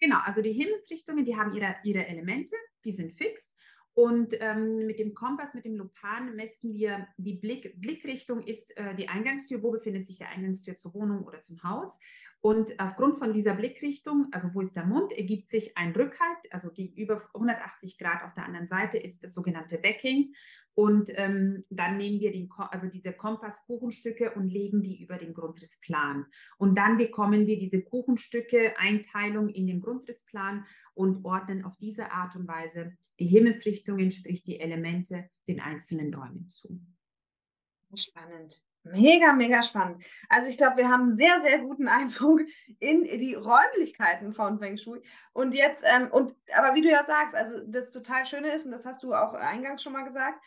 Genau, also die Himmelsrichtungen, die haben ihre, ihre Elemente, die sind fix. Und ähm, mit dem Kompass, mit dem Lupan messen wir die Blick, Blickrichtung ist äh, die Eingangstür. Wo befindet sich die Eingangstür zur Wohnung oder zum Haus? Und aufgrund von dieser Blickrichtung, also wo ist der Mund, ergibt sich ein Rückhalt, also gegenüber 180 Grad auf der anderen Seite ist das sogenannte Backing. Und ähm, dann nehmen wir den, also diese Kompasskuchenstücke und legen die über den Grundrissplan. Und dann bekommen wir diese Kuchenstücke, Einteilung in den Grundrissplan und ordnen auf diese Art und Weise die Himmelsrichtungen, sprich die Elemente, den einzelnen Räumen zu. Spannend. Mega, mega spannend. Also ich glaube, wir haben einen sehr, sehr guten Eindruck in die Räumlichkeiten von Feng Shui. Und jetzt, ähm, und aber wie du ja sagst, also das total Schöne ist, und das hast du auch eingangs schon mal gesagt,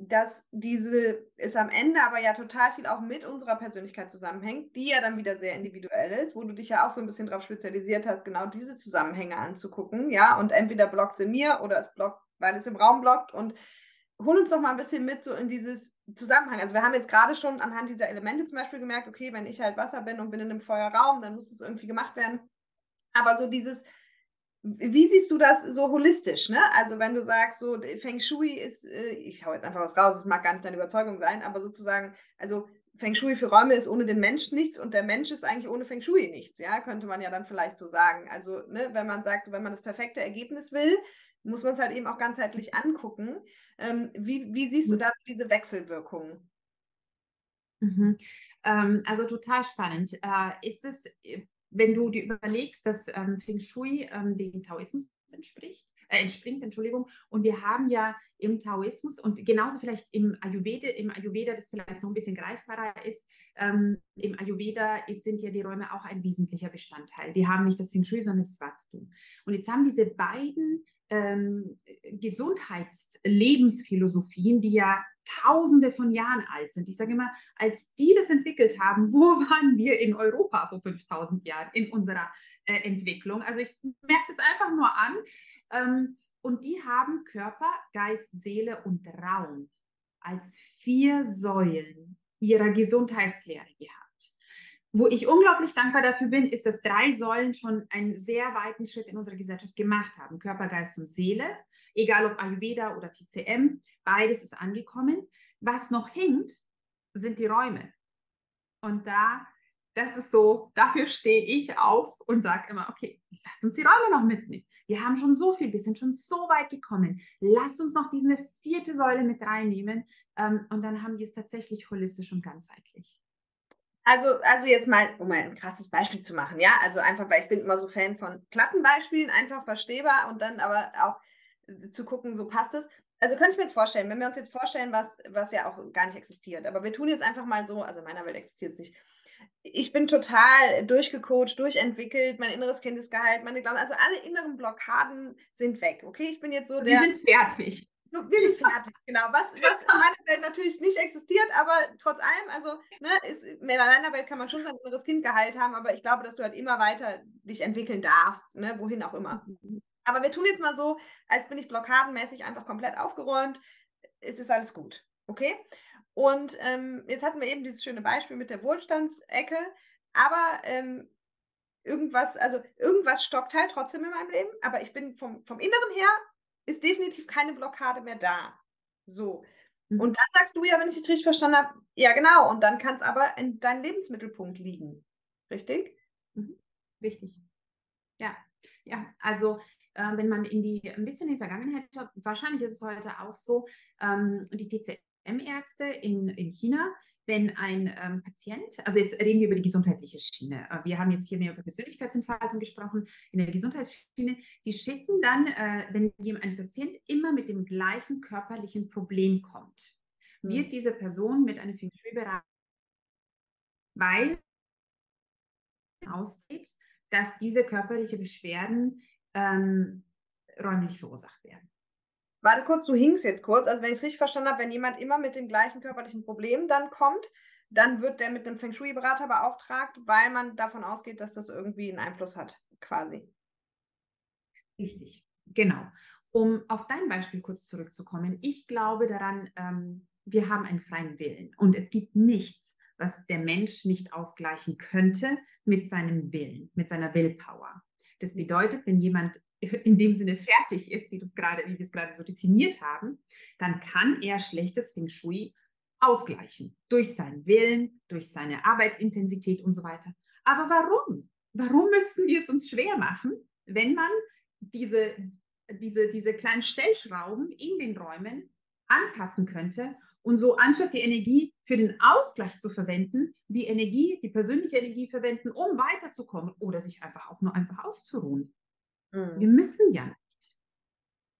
dass diese ist am Ende aber ja total viel auch mit unserer Persönlichkeit zusammenhängt, die ja dann wieder sehr individuell ist, wo du dich ja auch so ein bisschen darauf spezialisiert hast, genau diese Zusammenhänge anzugucken, ja, und entweder blockt sie mir oder es blockt, weil es im Raum blockt und hol uns doch mal ein bisschen mit so in dieses Zusammenhang. Also wir haben jetzt gerade schon anhand dieser Elemente zum Beispiel gemerkt, okay, wenn ich halt Wasser bin und bin in einem Feuerraum, dann muss das irgendwie gemacht werden. Aber so dieses, wie siehst du das so holistisch? Ne? Also wenn du sagst, so Feng Shui ist, äh, ich hau jetzt einfach was raus, es mag gar nicht deine Überzeugung sein, aber sozusagen, also Feng Shui für Räume ist ohne den Mensch nichts und der Mensch ist eigentlich ohne Feng Shui nichts, ja, könnte man ja dann vielleicht so sagen. Also, ne, wenn man sagt, so, wenn man das perfekte Ergebnis will, muss man es halt eben auch ganzheitlich angucken. Ähm, wie, wie siehst du mhm. da diese Wechselwirkungen? Mhm. Ähm, also total spannend. Äh, ist es, äh, wenn du dir überlegst, dass ähm, Feng Shui ähm, dem Taoismus entspricht, äh, entspringt, Entschuldigung, und wir haben ja im Taoismus und genauso vielleicht im Ayurveda, im Ayurveda, das vielleicht noch ein bisschen greifbarer ist, ähm, im Ayurveda ist, sind ja die Räume auch ein wesentlicher Bestandteil. Die haben nicht das Feng Shui, sondern das Wachstum. Und jetzt haben diese beiden ähm, Gesundheitslebensphilosophien, die ja tausende von Jahren alt sind. Ich sage immer, als die das entwickelt haben, wo waren wir in Europa vor 5000 Jahren in unserer äh, Entwicklung? Also ich merke das einfach nur an. Ähm, und die haben Körper, Geist, Seele und Raum als vier Säulen ihrer Gesundheitslehre gehabt. Wo ich unglaublich dankbar dafür bin, ist, dass drei Säulen schon einen sehr weiten Schritt in unserer Gesellschaft gemacht haben. Körper, Geist und Seele, egal ob Ayurveda oder TCM, beides ist angekommen. Was noch hinkt, sind die Räume. Und da, das ist so, dafür stehe ich auf und sage immer, okay, lass uns die Räume noch mitnehmen. Wir haben schon so viel, wir sind schon so weit gekommen. Lass uns noch diese vierte Säule mit reinnehmen ähm, und dann haben wir es tatsächlich holistisch und ganzheitlich. Also, also jetzt mal, um mal ein krasses Beispiel zu machen, ja, also einfach, weil ich bin immer so Fan von platten Beispielen, einfach verstehbar und dann aber auch zu gucken, so passt es. Also könnte ich mir jetzt vorstellen, wenn wir uns jetzt vorstellen, was, was ja auch gar nicht existiert, aber wir tun jetzt einfach mal so, also in meiner Welt existiert es nicht. Ich bin total durchgecoacht, durchentwickelt, mein inneres Kind ist geheilt, meine Glauben, also alle inneren Blockaden sind weg, okay? Ich bin jetzt so der... Wir sind fertig. Wir sind fertig, genau. Was, was in meiner Welt natürlich nicht existiert, aber trotz allem, also ne, ist, in meiner Welt kann man schon sein inneres Kind geheilt haben, aber ich glaube, dass du halt immer weiter dich entwickeln darfst, ne, wohin auch immer. Aber wir tun jetzt mal so, als bin ich blockadenmäßig einfach komplett aufgeräumt. Es ist alles gut, okay? Und ähm, jetzt hatten wir eben dieses schöne Beispiel mit der Wohlstandsecke, aber ähm, irgendwas, also irgendwas stockt halt trotzdem in meinem Leben, aber ich bin vom, vom Inneren her ist definitiv keine Blockade mehr da. So. Mhm. Und dann sagst du ja, wenn ich dich richtig verstanden habe, ja genau, und dann kann es aber in deinem Lebensmittelpunkt liegen. Richtig? Mhm. Richtig. Ja, ja, also äh, wenn man in die ein bisschen in die Vergangenheit schaut, wahrscheinlich ist es heute auch so, ähm, die TCM-Ärzte in, in China wenn ein ähm, Patient, also jetzt reden wir über die gesundheitliche Schiene, äh, wir haben jetzt hier mehr über Persönlichkeitsentfaltung gesprochen, in der Gesundheitsschiene, die schicken dann, äh, wenn ein Patient immer mit dem gleichen körperlichen Problem kommt, mhm. wird diese Person mit einem Feng weil ausgeht, dass diese körperlichen Beschwerden ähm, räumlich verursacht werden. Warte kurz, du hingst jetzt kurz. Also wenn ich es richtig verstanden habe, wenn jemand immer mit dem gleichen körperlichen Problem dann kommt, dann wird der mit einem Feng Shui-Berater beauftragt, weil man davon ausgeht, dass das irgendwie einen Einfluss hat, quasi. Richtig, genau. Um auf dein Beispiel kurz zurückzukommen, ich glaube daran, ähm, wir haben einen freien Willen und es gibt nichts, was der Mensch nicht ausgleichen könnte mit seinem Willen, mit seiner Willpower. Das bedeutet, wenn jemand in dem Sinne fertig ist, wie, grade, wie wir es gerade so definiert haben, dann kann er schlechtes Feng Shui ausgleichen. Durch seinen Willen, durch seine Arbeitsintensität und so weiter. Aber warum? Warum müssten wir es uns schwer machen, wenn man diese, diese, diese kleinen Stellschrauben in den Räumen anpassen könnte und so anstatt die Energie für den Ausgleich zu verwenden, die Energie, die persönliche Energie verwenden, um weiterzukommen oder sich einfach auch nur einfach auszuruhen. Mhm. Wir müssen ja nicht.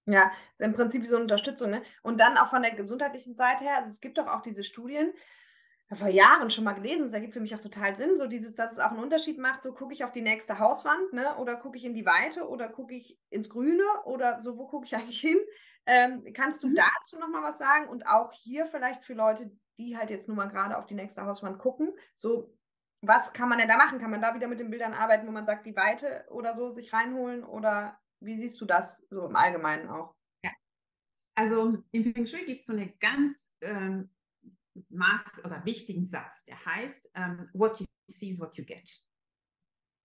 Ja, ist im Prinzip so eine Unterstützung. Ne? Und dann auch von der gesundheitlichen Seite her, also es gibt doch auch diese Studien, vor Jahren schon mal gelesen, das ergibt für mich auch total Sinn, so dieses, dass es auch einen Unterschied macht, so gucke ich auf die nächste Hauswand, ne, oder gucke ich in die Weite oder gucke ich ins Grüne oder so, wo gucke ich eigentlich hin? Ähm, kannst du mhm. dazu nochmal was sagen? Und auch hier vielleicht für Leute, die halt jetzt nur mal gerade auf die nächste Hauswand gucken, so, was kann man denn da machen? Kann man da wieder mit den Bildern arbeiten, wo man sagt, die Weite oder so sich reinholen? Oder wie siehst du das so im Allgemeinen auch? Ja, also im Feng Shui gibt es so eine ganz ähm, Maß oder wichtigen Satz, der heißt, ähm, what you see is what you get.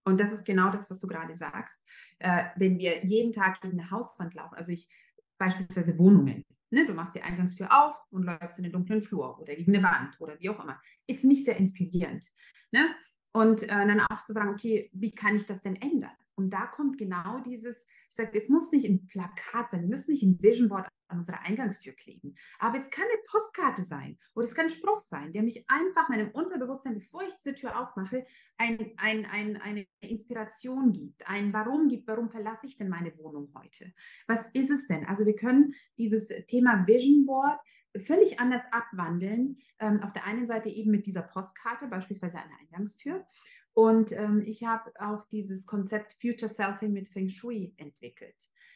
Und das ist genau das, was du gerade sagst. Äh, wenn wir jeden Tag gegen eine Hauswand laufen, also ich beispielsweise Wohnungen, ne, du machst die Eingangstür auf und läufst in den dunklen Flur oder gegen eine Wand oder wie auch immer, ist nicht sehr inspirierend. Ne? Und äh, dann auch zu fragen, okay, wie kann ich das denn ändern? Und da kommt genau dieses, ich sage, es muss nicht ein Plakat sein, wir müssen nicht ein Vision Board an unserer Eingangstür kleben. Aber es kann eine Postkarte sein oder es kann ein Spruch sein, der mich einfach meinem Unterbewusstsein, bevor ich diese Tür aufmache, ein, ein, ein, eine Inspiration gibt, ein Warum gibt, warum verlasse ich denn meine Wohnung heute? Was ist es denn? Also wir können dieses Thema Vision Board völlig anders abwandeln. Ähm, auf der einen Seite eben mit dieser Postkarte, beispielsweise an der Eingangstür. Und ähm, ich habe auch dieses Konzept Future Selfing mit Feng Shui entwickelt.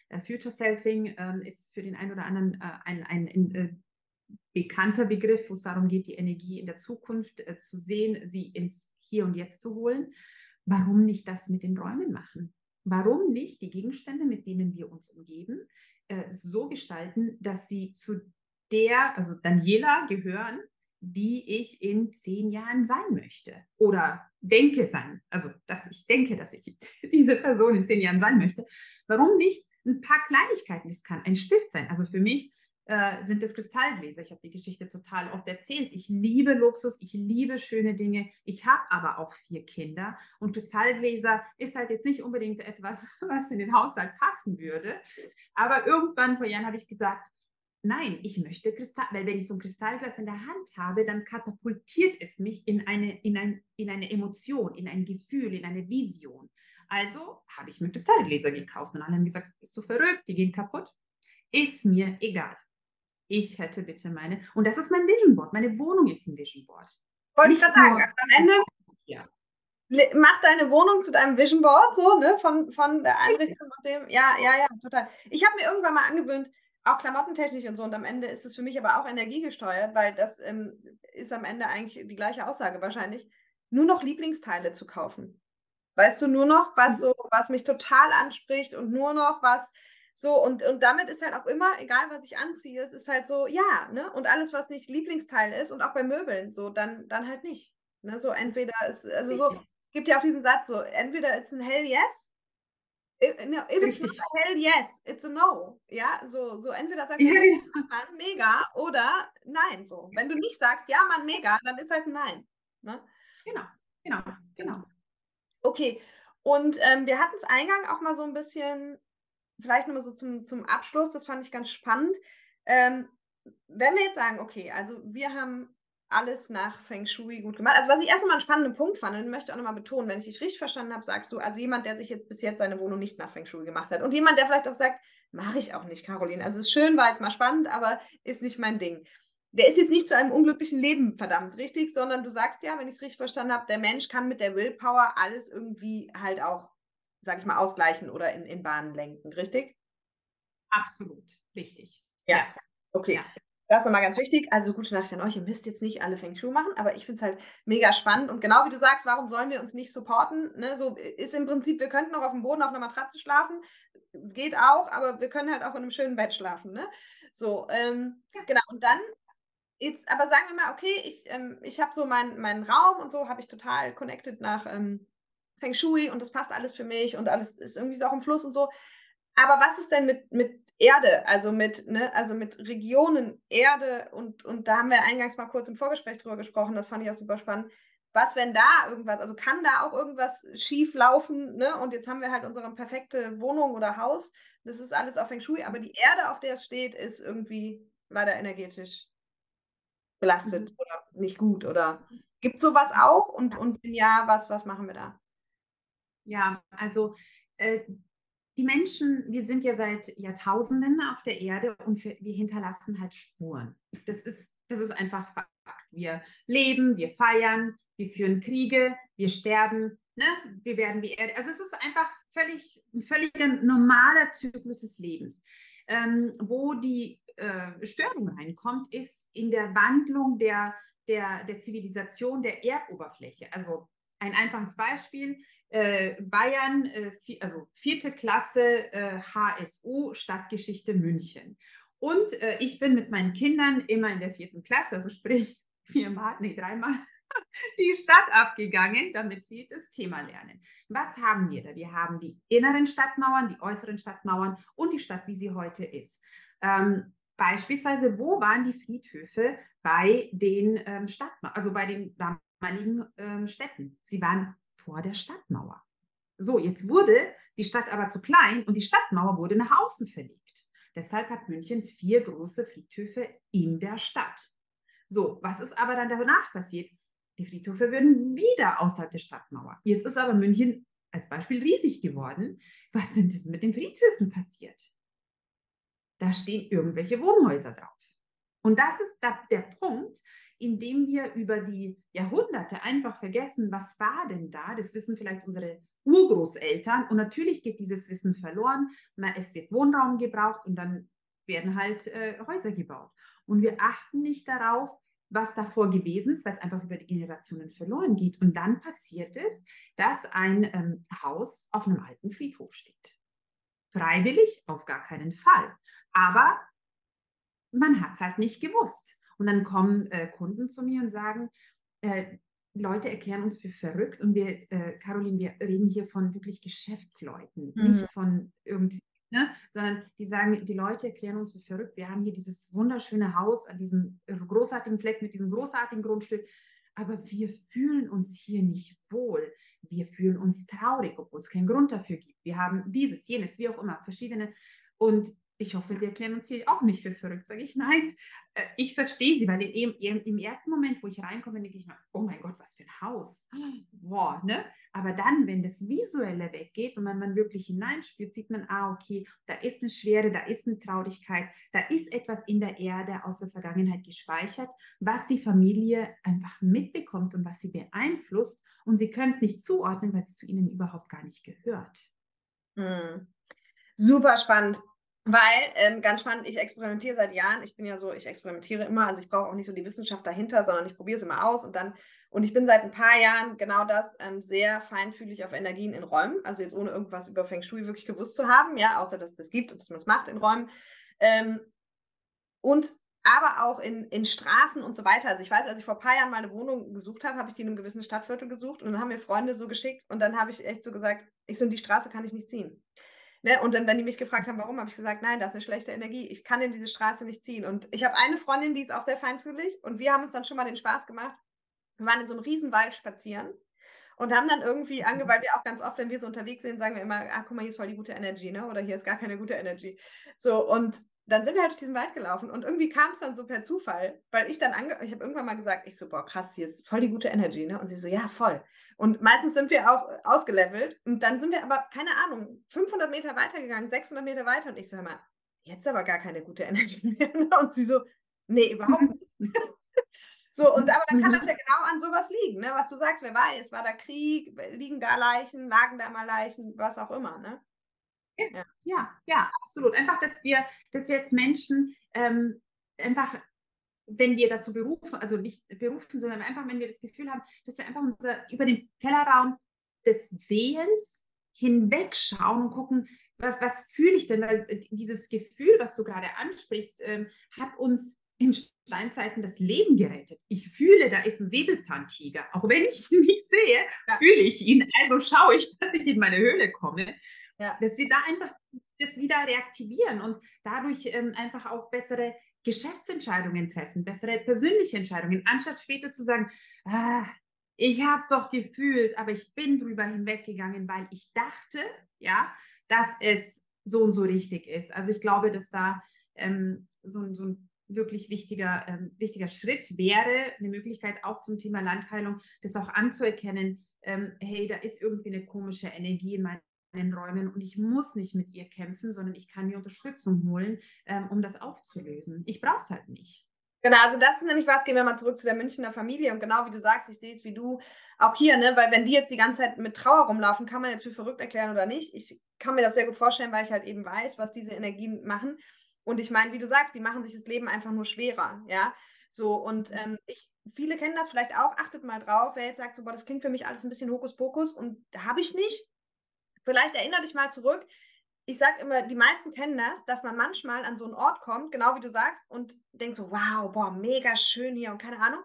Äh, Future Selfing ähm, ist für den einen oder anderen äh, ein, ein, ein äh, bekannter Begriff, wo es darum geht, die Energie in der Zukunft äh, zu sehen, sie ins Hier und Jetzt zu holen. Warum nicht das mit den Räumen machen? Warum nicht die Gegenstände, mit denen wir uns umgeben, äh, so gestalten, dass sie zu der, also Daniela, gehören, die ich in zehn Jahren sein möchte oder denke sein, also dass ich denke, dass ich diese Person in zehn Jahren sein möchte. Warum nicht ein paar Kleinigkeiten. Das kann ein Stift sein. Also für mich äh, sind es Kristallgläser. Ich habe die Geschichte total oft erzählt. Ich liebe Luxus, ich liebe schöne Dinge. Ich habe aber auch vier Kinder und Kristallgläser ist halt jetzt nicht unbedingt etwas, was in den Haushalt passen würde. Aber irgendwann vor Jahren habe ich gesagt, nein, ich möchte Kristall, weil wenn ich so ein Kristallglas in der Hand habe, dann katapultiert es mich in eine, in, ein, in eine Emotion, in ein Gefühl, in eine Vision. Also habe ich mir Kristallgläser gekauft und alle haben gesagt, bist du verrückt, die gehen kaputt. Ist mir egal. Ich hätte bitte meine, und das ist mein Vision Board. Meine Wohnung ist ein Vision Board. Wollte ich gerade sagen, also am Ende ja. mach deine Wohnung zu deinem Vision Board, so, ne, von, von der Einrichtung und dem. Ja, ja, ja, total. Ich habe mir irgendwann mal angewöhnt, auch klamottentechnisch und so, und am Ende ist es für mich aber auch energiegesteuert, weil das ähm, ist am Ende eigentlich die gleiche Aussage wahrscheinlich, nur noch Lieblingsteile zu kaufen. Weißt du, nur noch, was mhm. so, was mich total anspricht und nur noch was so, und, und damit ist halt auch immer, egal was ich anziehe, es ist halt so, ja, ne? Und alles, was nicht Lieblingsteil ist und auch bei Möbeln, so, dann, dann halt nicht. Ne? So, entweder ist, also so, gibt ja auch diesen Satz, so, entweder ist ein Hell yes, no, if it's not a hell yes, it's a no. Ja, so, so entweder sagst du, ja, ja. Mann, mega, oder nein, so. Wenn du nicht sagst, ja, Mann, mega, dann ist halt ein Nein. Ne? Genau, genau, genau. Okay, und ähm, wir hatten es eingang auch mal so ein bisschen, vielleicht nochmal so zum, zum Abschluss, das fand ich ganz spannend. Ähm, wenn wir jetzt sagen, okay, also wir haben alles nach Feng Shui gut gemacht. Also was ich erstmal einen spannenden Punkt fand, und möchte auch nochmal betonen, wenn ich dich richtig verstanden habe, sagst du, also jemand, der sich jetzt bis jetzt seine Wohnung nicht nach Feng Shui gemacht hat und jemand, der vielleicht auch sagt, mache ich auch nicht, Caroline. Also es ist schön, war jetzt mal spannend, aber ist nicht mein Ding der ist jetzt nicht zu einem unglücklichen Leben verdammt, richtig? Sondern du sagst ja, wenn ich es richtig verstanden habe, der Mensch kann mit der Willpower alles irgendwie halt auch, sag ich mal, ausgleichen oder in, in Bahnen lenken, richtig? Absolut, richtig. Ja, ja. okay. Ja. Das ist nochmal ganz wichtig. Also gute Nachricht an euch, ihr müsst jetzt nicht alle Feng Shui machen, aber ich finde es halt mega spannend. Und genau wie du sagst, warum sollen wir uns nicht supporten? Ne? So ist im Prinzip, wir könnten auch auf dem Boden auf einer Matratze schlafen. Geht auch, aber wir können halt auch in einem schönen Bett schlafen. Ne? So, ähm, ja. genau. Und dann Jetzt, aber sagen wir mal, okay, ich, ähm, ich habe so meinen mein Raum und so, habe ich total connected nach ähm, Feng Shui und das passt alles für mich und alles ist irgendwie so auch im Fluss und so. Aber was ist denn mit, mit Erde, also mit, ne, also mit Regionen, Erde und, und da haben wir eingangs mal kurz im Vorgespräch drüber gesprochen, das fand ich auch super spannend. Was, wenn da irgendwas, also kann da auch irgendwas schief laufen, ne? Und jetzt haben wir halt unsere perfekte Wohnung oder Haus. Das ist alles auf Feng Shui, aber die Erde, auf der es steht, ist irgendwie leider energetisch belastet mhm. oder nicht gut? Oder gibt es sowas auch? Und, und wenn ja, was, was machen wir da? Ja, also äh, die Menschen, wir sind ja seit Jahrtausenden auf der Erde und wir, hinterlassen halt Spuren. Das ist, das ist einfach Fakt. Wir leben, wir feiern, wir führen Kriege, wir sterben, ne? wir werden wie Erde. Also es ist einfach völlig, ein völliger normaler Zyklus des Lebens. Ähm, wo die äh, Störung reinkommt, ist in der Wandlung der, der, der Zivilisation der Erdoberfläche. Also ein einfaches Beispiel, Bayern, äh, also vierte Klasse äh, HSU, Stadtgeschichte München. Und äh, ich bin mit meinen Kindern immer in der vierten Klasse, also sprich viermal, nee, dreimal die Stadt abgegangen, damit sie das Thema lernen. Was haben wir da? Wir haben die inneren Stadtmauern, die äußeren Stadtmauern und die Stadt, wie sie heute ist. Ähm, beispielsweise, wo waren die Friedhöfe bei den ähm, Stadtmauern, also bei den damaligen ähm, Städten? Sie waren vor der Stadtmauer. So, jetzt wurde die Stadt aber zu klein und die Stadtmauer wurde nach außen verlegt. Deshalb hat München vier große Friedhöfe in der Stadt. So, was ist aber dann danach passiert? Die Friedhöfe würden wieder außerhalb der Stadtmauer. Jetzt ist aber München als Beispiel riesig geworden. Was sind denn mit den Friedhöfen passiert? Da stehen irgendwelche Wohnhäuser drauf. Und das ist der Punkt, indem wir über die Jahrhunderte einfach vergessen, was war denn da? Das wissen vielleicht unsere Urgroßeltern. Und natürlich geht dieses Wissen verloren. Es wird Wohnraum gebraucht und dann werden halt äh, Häuser gebaut. Und wir achten nicht darauf, was davor gewesen ist, weil es einfach über die Generationen verloren geht. Und dann passiert es, dass ein ähm, Haus auf einem alten Friedhof steht. Freiwillig? Auf gar keinen Fall. Aber man hat es halt nicht gewusst. Und dann kommen äh, Kunden zu mir und sagen, äh, Leute erklären uns für verrückt und wir, äh, Caroline, wir reden hier von wirklich Geschäftsleuten, mhm. nicht von irgendwie, ne? sondern die sagen, die Leute erklären uns für verrückt. Wir haben hier dieses wunderschöne Haus an diesem großartigen Fleck mit diesem großartigen Grundstück, aber wir fühlen uns hier nicht wohl. Wir fühlen uns traurig, obwohl es keinen Grund dafür gibt. Wir haben dieses, jenes, wie auch immer, verschiedene. Und ich hoffe, wir erklären uns hier auch nicht für verrückt. Sage ich, nein, äh, ich verstehe sie, weil im, ersten Moment, wo ich reinkomme, denke ich mal, oh mein Gott, was für ein Haus. Boah, ne? Aber dann, wenn das Visuelle weggeht und wenn man wirklich hineinspürt, sieht man, ah, okay, da ist eine Schwere, da ist eine Traurigkeit, da ist etwas in der Erde aus der Vergangenheit gespeichert, was die Familie einfach mitbekommt und was sie beeinflusst. Und sie können es nicht zuordnen, weil es zu ihnen überhaupt gar nicht gehört. Hm. Super spannend. Weil, ähm, ganz spannend, ich experimentiere seit Jahren. Ich bin ja so, ich experimentiere immer, also ich brauche auch nicht so die Wissenschaft dahinter, sondern ich probiere es immer aus und dann, und ich bin seit ein paar Jahren genau das ähm, sehr feinfühlig auf Energien in Räumen, also jetzt ohne irgendwas über Feng Shui wirklich gewusst zu haben, ja, außer dass es das gibt und dass man es macht in Räumen. Ähm, und aber auch in, in Straßen und so weiter. Also ich weiß, als ich vor ein paar Jahren mal eine Wohnung gesucht habe, habe ich die in einem gewissen Stadtviertel gesucht und dann haben mir Freunde so geschickt und dann habe ich echt so gesagt, ich so, in die Straße kann ich nicht ziehen. Ne? Und dann, wenn die mich gefragt haben, warum, habe ich gesagt, nein, das ist eine schlechte Energie. Ich kann in diese Straße nicht ziehen. Und ich habe eine Freundin, die ist auch sehr feinfühlig. Und wir haben uns dann schon mal den Spaß gemacht. Wir waren in so einem Riesenwald spazieren und haben dann irgendwie ange, mhm. weil wir auch ganz oft, wenn wir so unterwegs sind, sagen wir immer, ah, guck mal, hier ist voll die gute Energie, ne? Oder hier ist gar keine gute Energie. So, und dann sind wir halt durch diesen Wald gelaufen und irgendwie kam es dann so per Zufall, weil ich dann, ange ich habe irgendwann mal gesagt, ich so, boah, krass, hier ist voll die gute Energy, ne? Und sie so, ja, voll. Und meistens sind wir auch ausgelevelt und dann sind wir aber, keine Ahnung, 500 Meter weitergegangen, 600 Meter weiter und ich so, hör mal, jetzt aber gar keine gute Energy mehr. Ne? Und sie so, nee, überhaupt nicht. so, und aber dann kann das ja genau an sowas liegen, ne? Was du sagst, wer weiß, war da Krieg, liegen da Leichen, lagen da mal Leichen, was auch immer, ne? Ja, ja, ja, absolut. Einfach, dass wir, dass wir jetzt Menschen ähm, einfach, wenn wir dazu berufen, also nicht berufen, sondern einfach, wenn wir das Gefühl haben, dass wir einfach unser, über den Tellerraum des Sehens hinwegschauen und gucken, was, was fühle ich denn? Weil äh, dieses Gefühl, was du gerade ansprichst, ähm, hat uns in Steinzeiten das Leben gerettet. Ich fühle, da ist ein Säbelzahntiger. Auch wenn ich ihn nicht sehe, ja. fühle ich ihn. Also schaue ich, dass ich in meine Höhle komme. Ja. Dass wir da einfach das wieder reaktivieren und dadurch ähm, einfach auch bessere Geschäftsentscheidungen treffen, bessere persönliche Entscheidungen, anstatt später zu sagen, ah, ich habe es doch gefühlt, aber ich bin drüber hinweggegangen, weil ich dachte, ja, dass es so und so richtig ist. Also ich glaube, dass da ähm, so, so, ein wirklich wichtiger, ähm, wichtiger Schritt wäre, eine Möglichkeit auch zum Thema Landheilung, das auch anzuerkennen, ähm, hey, da ist irgendwie eine komische Energie in meinen Räumen und ich muss nicht mit ihr kämpfen, sondern ich kann mir Unterstützung holen, ähm, um das aufzulösen. Ich brauche es halt nicht. Genau, also das ist nämlich was, gehen wir mal zurück zu der Münchner Familie und genau wie du sagst, ich sehe es wie du, auch hier, ne, weil wenn die jetzt die ganze Zeit mit Trauer rumlaufen, kann man jetzt für verrückt erklären oder nicht. Ich kann mir das sehr gut vorstellen, weil ich halt eben weiß, was diese Energien machen. Und ich meine, wie du sagst, die machen sich das Leben einfach nur schwerer, ja. So, und mhm. ähm, ich, viele kennen das vielleicht auch, achtet mal drauf, wer jetzt sagt, so, boah, das klingt für mich alles ein bisschen Hokuspokus und habe ich nicht. Vielleicht erinnere dich mal zurück, ich sage immer, die meisten kennen das, dass man manchmal an so einen Ort kommt, genau wie du sagst, und denkt so, wow, boah, mega schön hier und keine Ahnung.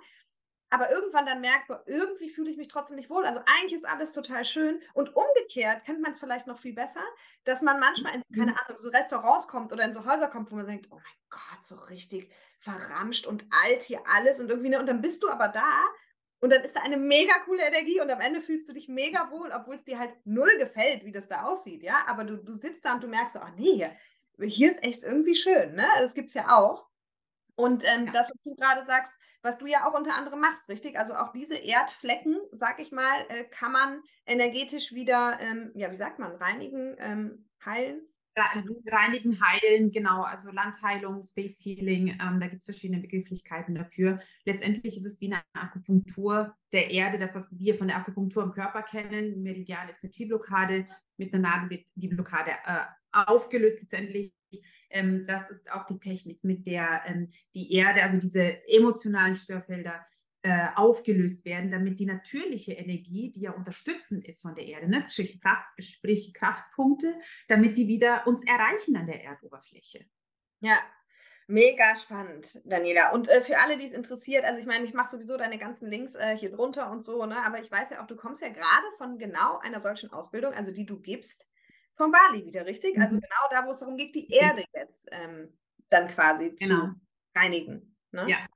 Aber irgendwann dann merkt, boah, irgendwie fühle ich mich trotzdem nicht wohl. Also eigentlich ist alles total schön. Und umgekehrt kennt man vielleicht noch viel besser, dass man manchmal in, keine mhm. Ahnung, so Restaurants kommt oder in so Häuser kommt, wo man denkt, oh mein Gott, so richtig verramscht und alt hier alles und irgendwie, ne, und dann bist du aber da und dann ist da eine mega coole Energie und am Ende fühlst du dich mega wohl, obwohl es dir halt null gefällt, wie das da aussieht, ja. Aber du, du sitzt da und du merkst so, ach nee, hier, hier ist echt irgendwie schön, ne? Das gibt es ja auch. Und ähm, ja. das, was du gerade sagst, was du ja auch unter anderem machst, richtig? Also auch diese Erdflecken, sag ich mal, äh, kann man energetisch wieder, ähm, ja, wie sagt man, reinigen, ähm, heilen? Reinigen, heilen, genau, also Landheilung, Space Healing, ähm, da gibt es verschiedene Begrifflichkeiten dafür. Letztendlich ist es wie eine Akupunktur der Erde, das, was wir von der Akupunktur im Körper kennen. Meridian ist eine T-Blockade, mit einer Nadel wird die Blockade äh, aufgelöst letztendlich. Ähm, das ist auch die Technik, mit der ähm, die Erde, also diese emotionalen Störfelder, äh, aufgelöst werden, damit die natürliche Energie, die ja unterstützend ist von der Erde, ne, sprich, sprich Kraftpunkte, damit die wieder uns erreichen an der Erdoberfläche. Ja, Mega spannend, Daniela. Und äh, für alle, die es interessiert, also ich meine, ich mache sowieso deine ganzen Links äh, hier drunter und so, ne? aber ich weiß ja auch, du kommst ja gerade von genau einer solchen Ausbildung, also die du gibst, von Bali wieder, richtig? Also mhm. Also genau da, wo es darum geht, die Erde jetzt ähm, dann quasi genau. zu reinigen. Ne? Ja,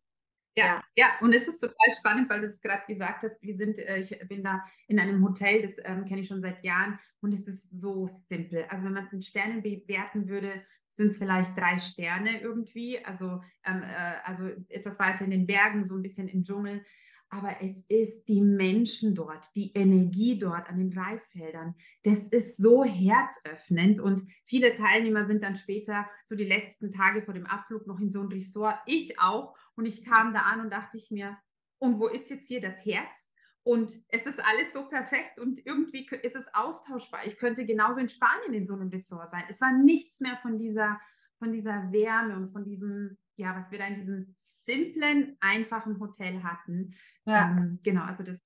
ja, ja, und es ist total spannend, weil du das gerade gesagt hast. Wir sind, äh, ich bin da in einem Hotel, das ähm, kenne ich schon seit Jahren und es ist so simpel. Also wenn man es in Sternen bewerten würde, sind es vielleicht drei Sterne irgendwie, also, ähm, äh, also etwas weiter in den Bergen, so ein bisschen im Dschungel aber es ist die Menschen dort, die Energie dort an den Reisfeldern. Das ist so herzöffnend und viele Teilnehmer sind dann später so die letzten Tage vor dem Abflug noch in so ein Resort. Ich auch. Und ich kam da an und dachte ich mir, und wo ist jetzt hier das Herz? Und es ist alles so perfekt und irgendwie ist es austauschbar. Ich könnte genauso in Spanien in so einem Resort sein. Es war nichts mehr von dieser, von dieser Wärme und von diesem, ja, was wir da in diesem simplen, einfachen Hotel hatten. Ja. Ähm, genau, also das,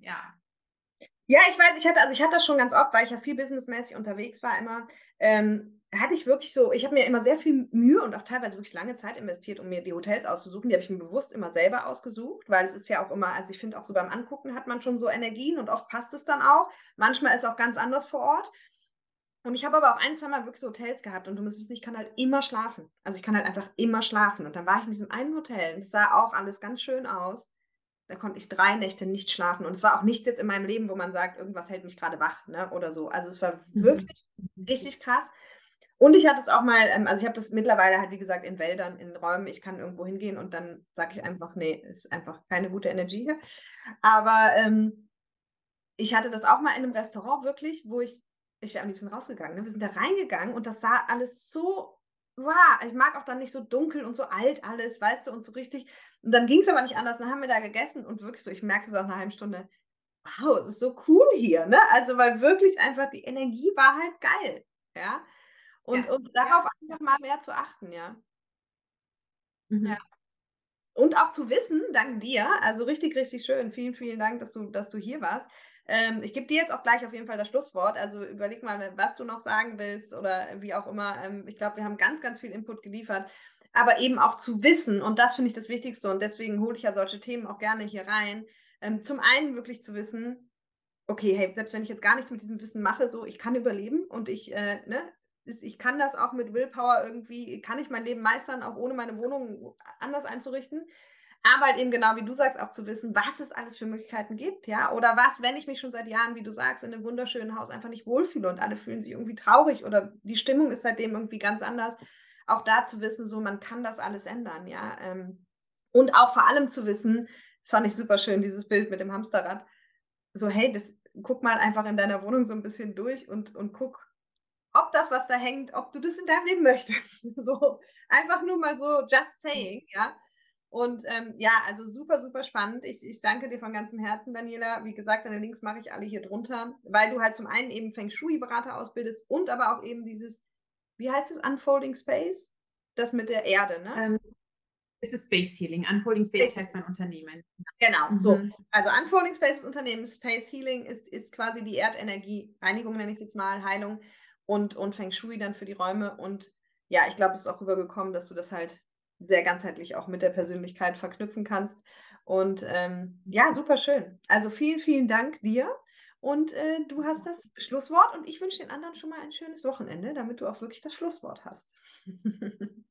ja. Ja, ich weiß, ich hatte, also ich hatte das schon ganz oft, weil ich ja viel businessmäßig unterwegs war immer. Ähm, hatte ich wirklich so, ich habe mir immer sehr viel Mühe und auch teilweise wirklich lange Zeit investiert, um mir die Hotels auszusuchen. Die habe ich mir bewusst immer selber ausgesucht, weil es ist ja auch immer, also ich finde auch so beim Angucken hat man schon so Energien und oft passt es dann auch. Manchmal ist es auch ganz anders vor Ort. Und ich habe aber auch ein, zwei Mal wirklich so Hotels gehabt und du musst wissen, ich kann halt immer schlafen. Also ich kann halt einfach immer schlafen. Und dann war ich in diesem einen Hotel und es sah auch alles ganz schön aus. Da konnte ich drei Nächte nicht schlafen. Und es war auch nichts jetzt in meinem Leben, wo man sagt, irgendwas hält mich gerade wach, ne? Oder so. Also es war mhm. wirklich richtig krass. Und ich hatte es auch mal, ähm, also ich habe das mittlerweile halt, wie gesagt, in Wäldern, in Räumen. Ich kann irgendwo hingehen und dann sage ich einfach, nee, ist einfach keine gute Energie hier. Aber ähm, ich hatte das auch mal in einem Restaurant wirklich, wo ich ich wäre am liebsten rausgegangen. Ne? Wir sind da reingegangen und das sah alles so, wow, ich mag auch dann nicht so dunkel und so alt alles, weißt du, und so richtig. Und dann ging es aber nicht anders. Dann haben wir da gegessen und wirklich so, ich merkte so nach einer halben Stunde, wow, es ist so cool hier, ne? Also, weil wirklich einfach die Energie war halt geil, ja. Und, ja. und darauf ja. einfach mal mehr zu achten, ja. Mhm. Ja. Und auch zu wissen, dank dir, also richtig, richtig schön. Vielen, vielen Dank, dass du, dass du hier warst. Ähm, ich gebe dir jetzt auch gleich auf jeden Fall das Schlusswort. Also überleg mal, was du noch sagen willst oder wie auch immer. Ähm, ich glaube, wir haben ganz, ganz viel Input geliefert. Aber eben auch zu wissen, und das finde ich das Wichtigste, und deswegen hole ich ja solche Themen auch gerne hier rein. Ähm, zum einen wirklich zu wissen, okay, hey, selbst wenn ich jetzt gar nichts mit diesem Wissen mache, so, ich kann überleben und ich, äh, ne, ich kann das auch mit Willpower irgendwie, kann ich mein Leben meistern, auch ohne meine Wohnung anders einzurichten aber halt eben genau wie du sagst, auch zu wissen, was es alles für Möglichkeiten gibt, ja, oder was, wenn ich mich schon seit Jahren, wie du sagst, in einem wunderschönen Haus einfach nicht wohlfühle und alle fühlen sich irgendwie traurig oder die Stimmung ist seitdem irgendwie ganz anders, auch da zu wissen, so man kann das alles ändern, ja. Ähm, und auch vor allem zu wissen, das fand ich super schön, dieses Bild mit dem Hamsterrad. So, hey, das, guck mal einfach in deiner Wohnung so ein bisschen durch und, und guck, ob das, was da hängt, ob du das in deinem Leben möchtest. So, einfach nur mal so just saying, ja. Und ähm, ja, also super, super spannend. Ich, ich danke dir von ganzem Herzen, Daniela. Wie gesagt, deine Links mache ich alle hier drunter, weil du halt zum einen eben Feng Shui-Berater ausbildest und aber auch eben dieses, wie heißt es, Unfolding Space? Das mit der Erde, ne? Ähm, es ist Space Healing. Unfolding Space heißt mein Unternehmen. Genau, mhm. so. Also Unfolding Space ist Unternehmen. Space Healing ist, ist quasi die Erdenergie, Reinigung nenne ich es jetzt mal, Heilung und, und Feng Shui dann für die Räume. Und ja, ich glaube, es ist auch rübergekommen, dass du das halt sehr ganzheitlich auch mit der Persönlichkeit verknüpfen kannst. Und ähm, ja, super schön. Also vielen, vielen Dank dir. Und äh, du hast das Schlusswort und ich wünsche den anderen schon mal ein schönes Wochenende, damit du auch wirklich das Schlusswort hast.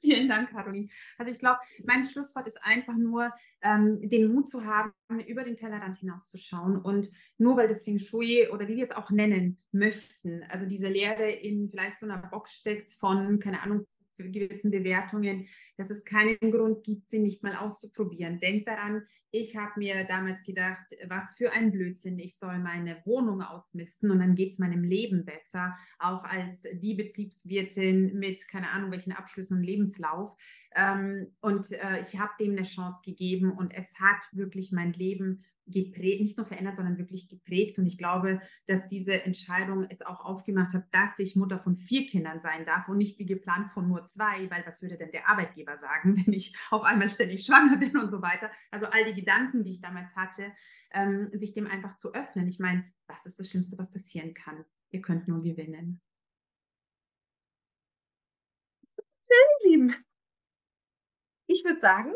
Vielen Dank, Caroline. Also ich glaube, mein Schlusswort ist einfach nur, ähm, den Mut zu haben, über den Tellerrand hinauszuschauen. Und nur weil das Feng Shui oder wie wir es auch nennen möchten, also diese Lehre in vielleicht so einer Box steckt von, keine Ahnung, gewissen Bewertungen, dass es keinen Grund gibt, sie nicht mal auszuprobieren. Denkt daran, ich habe mir damals gedacht, was für ein Blödsinn, ich soll meine Wohnung ausmisten und dann geht es meinem Leben besser, auch als die Betriebswirtin mit keine Ahnung welchen Abschlüssen und Lebenslauf. Ähm, und äh, ich habe dem eine Chance gegeben und es hat wirklich mein Leben geprägt, nicht nur verändert, sondern wirklich geprägt. Und ich glaube, dass diese Entscheidung es auch aufgemacht hat, dass ich Mutter von vier Kindern sein darf und nicht wie geplant von nur zwei, weil was würde denn der Arbeitgeber sagen, wenn ich auf einmal ständig schwanger bin und so weiter. Also all die Gedanken, die ich damals hatte, ähm, sich dem einfach zu öffnen. Ich meine, was ist das Schlimmste, was passieren kann? Ihr könnt nur gewinnen. Sehr lieben. Ich würde sagen,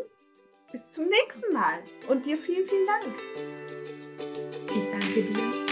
bis zum nächsten Mal und dir vielen, vielen Dank. Ich danke dir.